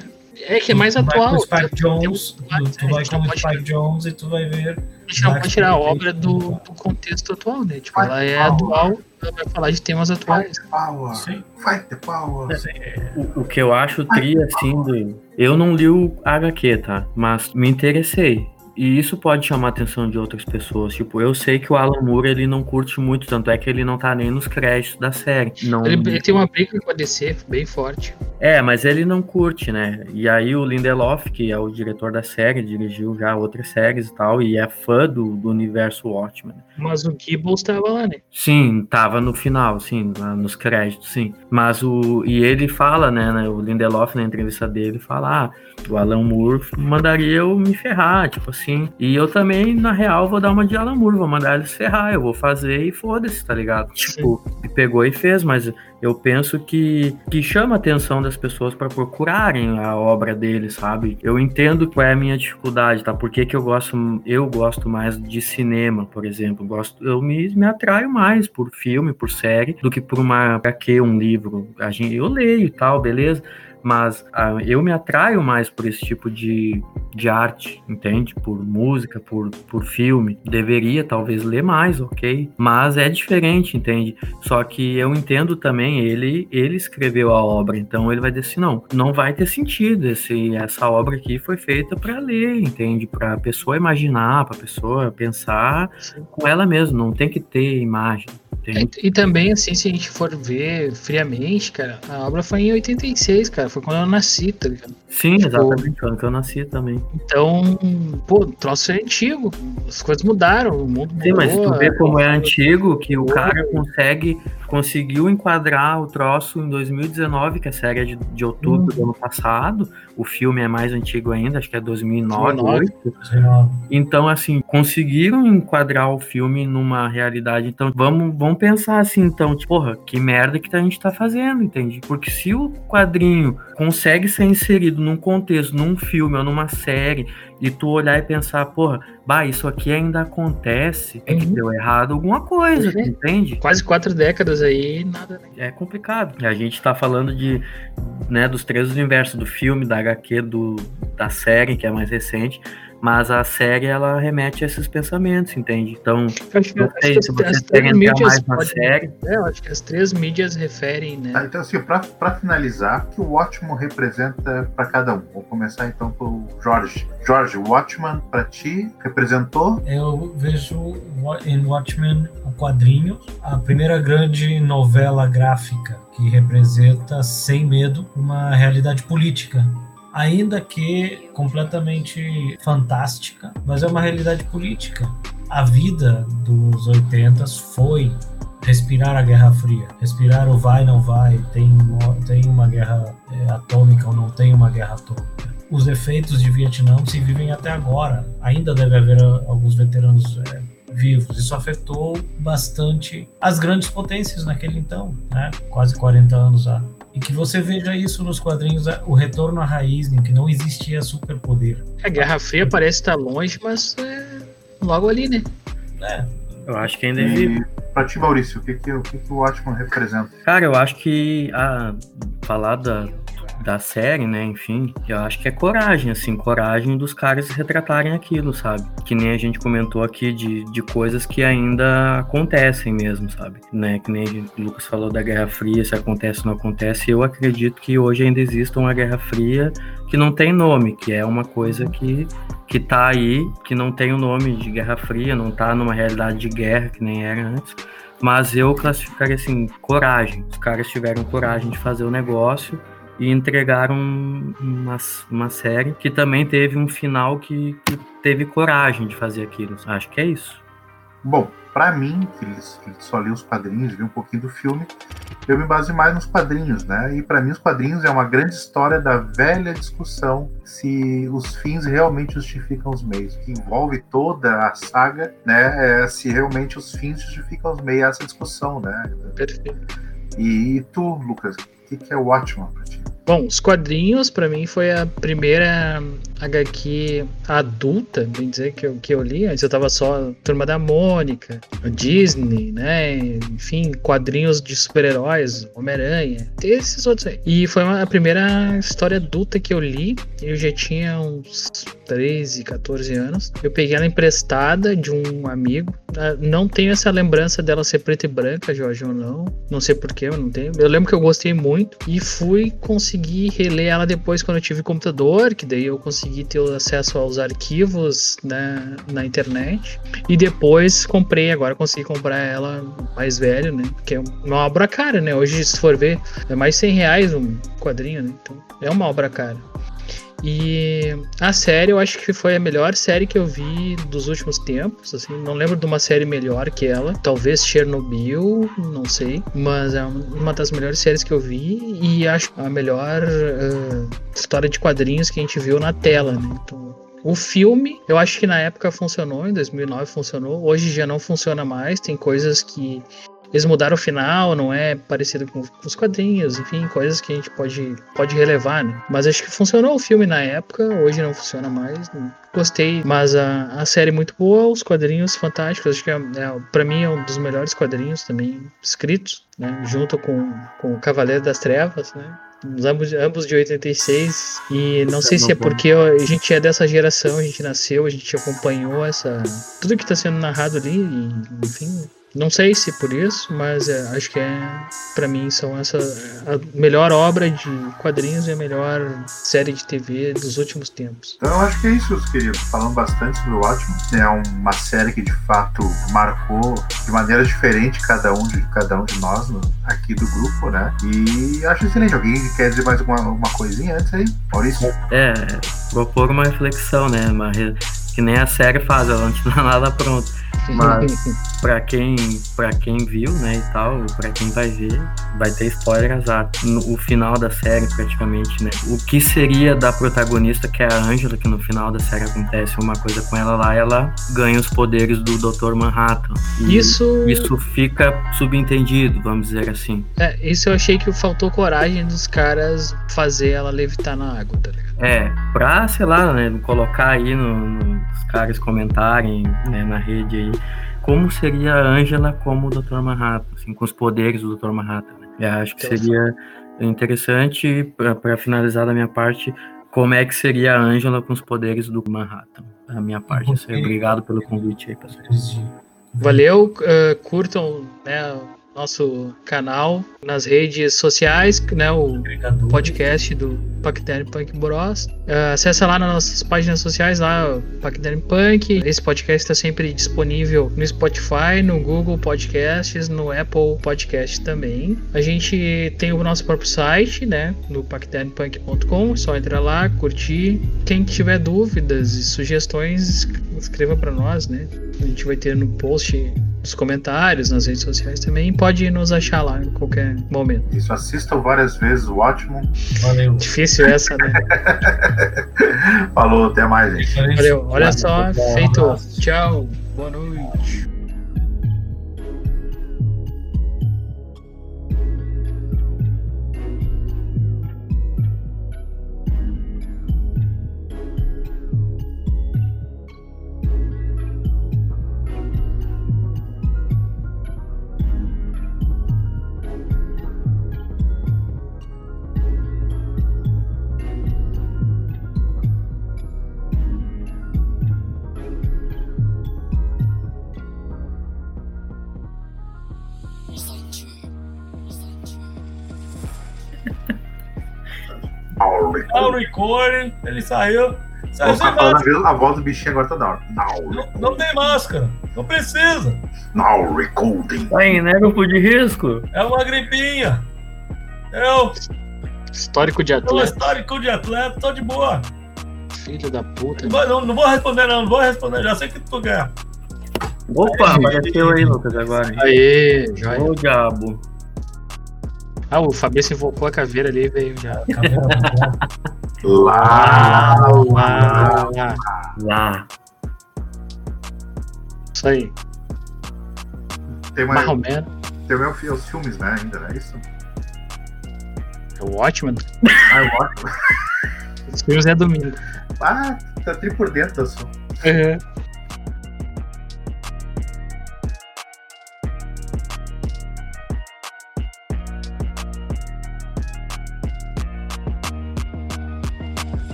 é que é mais tu atual. Vai com o Spike Tu- Jones, tu- tu, vai gente não com o pode- Spike Jones e tu vai ver. A gente não pode tirar a obra do, do contexto atual, né? Tipo, ela é atual, vai falar de temas atuais. Fight the power, Sim, fight the power. sim. O, o que eu acho tri, assim, do... eu não li o HQ, tá? Mas me interessei. E isso pode chamar a atenção de outras pessoas. Tipo, eu sei que o Alan Moore, ele não curte muito, tanto é que ele não tá nem nos créditos da série. Não... Ele, ele tem uma briga com a DC bem forte. É, mas ele não curte, né? E aí o Lindelof, que é o diretor da série, dirigiu já outras séries e tal, e é fã do, do universo Watchmen. Mas o Gibbons tava lá, né? Sim, tava no final, sim, nos créditos, sim. Mas o. E ele fala, né, né, O Lindelof na entrevista dele fala: ah, o Alan Moore mandaria eu me ferrar, tipo assim. E eu também, na real, vou dar uma de Alan Moore, vou mandar ele se ferrar, eu vou fazer e foda-se, tá ligado? Tipo, e pegou e fez, mas eu penso que, que chama a atenção das pessoas para procurarem a obra dele, sabe? Eu entendo qual é a minha dificuldade, tá? Por que, que eu gosto, eu gosto mais de cinema, por exemplo. Gosto, eu me, me atraio mais por filme, por série, do que por uma HQ, um livro. A gente, eu leio e tal, beleza? Mas ah, eu me atraio mais por esse tipo de, de arte, entende? Por música, por, por filme. Deveria talvez ler mais, ok? Mas é diferente, entende? Só que eu entendo também, ele, ele escreveu a obra, então ele vai dizer assim, não, não vai ter sentido esse, essa obra aqui foi feita para ler, entende? Para a pessoa imaginar, para a pessoa pensar Sim. com ela mesma, não tem que ter imagem. E, e, também, assim, se a gente for ver friamente, cara, a obra foi em 86, cara. Foi quando eu nasci, tá ligado? Sim, tipo, exatamente, quando eu nasci também. Então, pô, o troço é antigo. As coisas mudaram, o mundo Sim, mudou, mas tu vê como é antigo, que o cara consegue conseguiu enquadrar o troço em 2019, que é a série é de, de outubro hum. do ano passado. O filme é mais antigo ainda, acho que é 2009, 2009. Então, assim, conseguiram enquadrar o filme numa realidade. Então, vamos, vamos pensar assim, então, tipo, porra, que merda que a gente tá fazendo, entende? Porque se o quadrinho consegue ser inserido num contexto, num filme ou numa série, e tu olhar e pensar, porra, bah, isso aqui ainda acontece, é que uhum. deu errado alguma coisa, uhum. entende? Quase quatro décadas aí, nada. Né? É complicado. A gente tá falando de, né, dos três universos, do filme, da HQ, do, da série, que é mais recente, mas a série ela remete a esses pensamentos, entende? Então, eu acho que, não sei, se vocês querem entrar mais na série. É, eu acho que as três mídias referem, né? Tá, então, assim, para finalizar, o que o Watchman representa para cada um? Vou começar então com o Jorge. Jorge, o Watchman para ti representou? Eu vejo em Watchmen o quadrinho, a primeira grande novela gráfica que representa sem medo uma realidade política ainda que completamente fantástica, mas é uma realidade política. A vida dos 80 foi respirar a Guerra Fria, respirar o vai não vai, tem, tem uma guerra é, atômica ou não tem uma guerra atômica. Os efeitos de Vietnã se vivem até agora. Ainda deve haver alguns veteranos é, vivos. Isso afetou bastante as grandes potências naquele então, né? quase 40 anos há e que você veja isso nos quadrinhos, o retorno à raiz, em que não existia superpoder. A Guerra Fria parece estar longe, mas é logo ali, né? É. Eu acho que ainda é vivo. Pra ti, Maurício, o que, que, o, que, que o Watchman representa? Cara, eu acho que a falar da, da série, né? Enfim, eu acho que é coragem, assim, coragem dos caras retratarem aquilo, sabe? Que nem a gente comentou aqui de, de coisas que ainda acontecem mesmo, sabe? Né? Que nem o Lucas falou da Guerra Fria, se acontece ou não acontece. Eu acredito que hoje ainda exista uma Guerra Fria que não tem nome, que é uma coisa que que tá aí, que não tem o nome de Guerra Fria, não tá numa realidade de guerra que nem era antes. Mas eu classificaria assim, coragem. Os caras tiveram coragem de fazer o negócio e entregaram uma, uma série que também teve um final que, que teve coragem de fazer aquilo. Acho que é isso. Bom, para mim, que só li os quadrinhos, vi um pouquinho do filme, eu me baseio mais nos quadrinhos, né? E para mim os quadrinhos é uma grande história da velha discussão se os fins realmente justificam os meios, que envolve toda a saga, né? É, se realmente os fins justificam os meios, essa discussão, né? Perfeito. E tu, Lucas, o que é o Watchman pra ti? Bom, os quadrinhos para mim foi a primeira HQ adulta, bem dizer, que eu, que eu li. Antes eu tava só Turma da Mônica, Disney, né? Enfim, quadrinhos de super-heróis, Homem-Aranha, esses outros aí. E foi uma, a primeira história adulta que eu li. Eu já tinha uns 13, 14 anos. Eu peguei ela emprestada de um amigo. Ah, não tenho essa lembrança dela ser preta e branca, Jorge, ou não. Não sei porquê, eu não tenho. Eu lembro que eu gostei muito e fui conseguir reler ela depois quando eu tive computador, que daí eu consegui ter acesso aos arquivos né, na internet. E depois comprei, agora consegui comprar ela mais velho, né? Que é uma obra cara, né? Hoje, se for ver, é mais 100 reais um quadrinho, né? Então, é uma obra cara. E a série eu acho que foi a melhor série que eu vi dos últimos tempos. Assim, não lembro de uma série melhor que ela. Talvez Chernobyl, não sei. Mas é uma das melhores séries que eu vi. E acho a melhor uh, história de quadrinhos que a gente viu na tela, né? Então, o filme, eu acho que na época funcionou, em 2009 funcionou. Hoje já não funciona mais. Tem coisas que eles mudaram o final, não é parecido com os quadrinhos, enfim, coisas que a gente pode, pode relevar, né? Mas acho que funcionou o filme na época, hoje não funciona mais. Gostei, mas a, a série é muito boa, os quadrinhos fantásticos, acho que é, é, para mim é um dos melhores quadrinhos também escritos, né? Junto com, com o Cavaleiro das Trevas, né? ambos, ambos de 86. E não sei se é porque a gente é dessa geração, a gente nasceu, a gente acompanhou essa. Tudo que está sendo narrado ali, e, enfim, não sei se por isso, mas é, acho que é para mim são essa a melhor obra de quadrinhos e a melhor série de TV dos últimos tempos. Então eu acho que é isso, queridos. Falando bastante sobre o Watchmen, é uma série que de fato marcou de maneira diferente cada um de cada um de nós no, aqui do grupo, né? E acho excelente. Alguém quer dizer mais alguma, uma coisinha antes aí, Maurício? É, propor uma reflexão, né? Uma re... que nem a série faz, ela não tinha nada pronto. Mas para quem, pra quem viu, né, e tal, para quem vai ver, vai ter spoiler exato. No o final da série, praticamente, né? O que seria da protagonista, que é a Angela, que no final da série acontece uma coisa com ela lá, ela ganha os poderes do Dr. Manhattan. Isso. Isso fica subentendido, vamos dizer assim. É, isso eu achei que faltou coragem dos caras fazer ela levitar na água, tá ligado? É, pra, sei lá, né, colocar aí no, no, os caras comentarem né, na rede aí como seria a Angela como o Dr. Manhattan, assim, com os poderes do Dr. Manhattan. Né? Eu acho que seria interessante, para finalizar da minha parte, como é que seria a Angela com os poderes do Manhattan. Da minha parte, obrigado pelo convite aí, pessoal. Valeu, uh, curtam né, nosso canal nas redes sociais, né, o podcast do Pacterm Punk Bros. Uh, acessa lá nas nossas páginas sociais, lá, Pacterm Punk. Esse podcast está sempre disponível no Spotify, no Google Podcasts, no Apple Podcast também. A gente tem o nosso próprio site, né, no pactermpunk.com. Só entra lá, curtir. Quem tiver dúvidas e sugestões, escreva para nós, né. A gente vai ter no post nos comentários, nas redes sociais também. Pode nos achar lá em qualquer momento. Isso, assistam várias vezes o ótimo. Valeu. Difícil essa, né? Falou, até mais, gente. Valeu. Olha só, feito. Tchau. Boa noite. Ele saiu. Saiu sem máscara. A voz do bichinho agora tá da hora. Não, não tem máscara. Não precisa. Now recording. Tá em né, grupo de risco? É uma gripinha. Eu. Histórico de atleta. histórico de atleta, tô de boa. Filho da puta. Não, não, não, vou responder, não, não vou responder, já sei que tu quer. Opa, apareceu aí, Lucas, agora. Aê, joia. Ô, diabo. Ah, o Fabrício invocou a caveira ali e veio já. lá, lá, lá, lá. Isso aí. Tem mais. Tem os filmes, né? Ainda, não é isso? É o Watchmen. Ah, é o Watchmen. Os filmes é domingo. Ah, tá tri por dentro da sua. Uhum.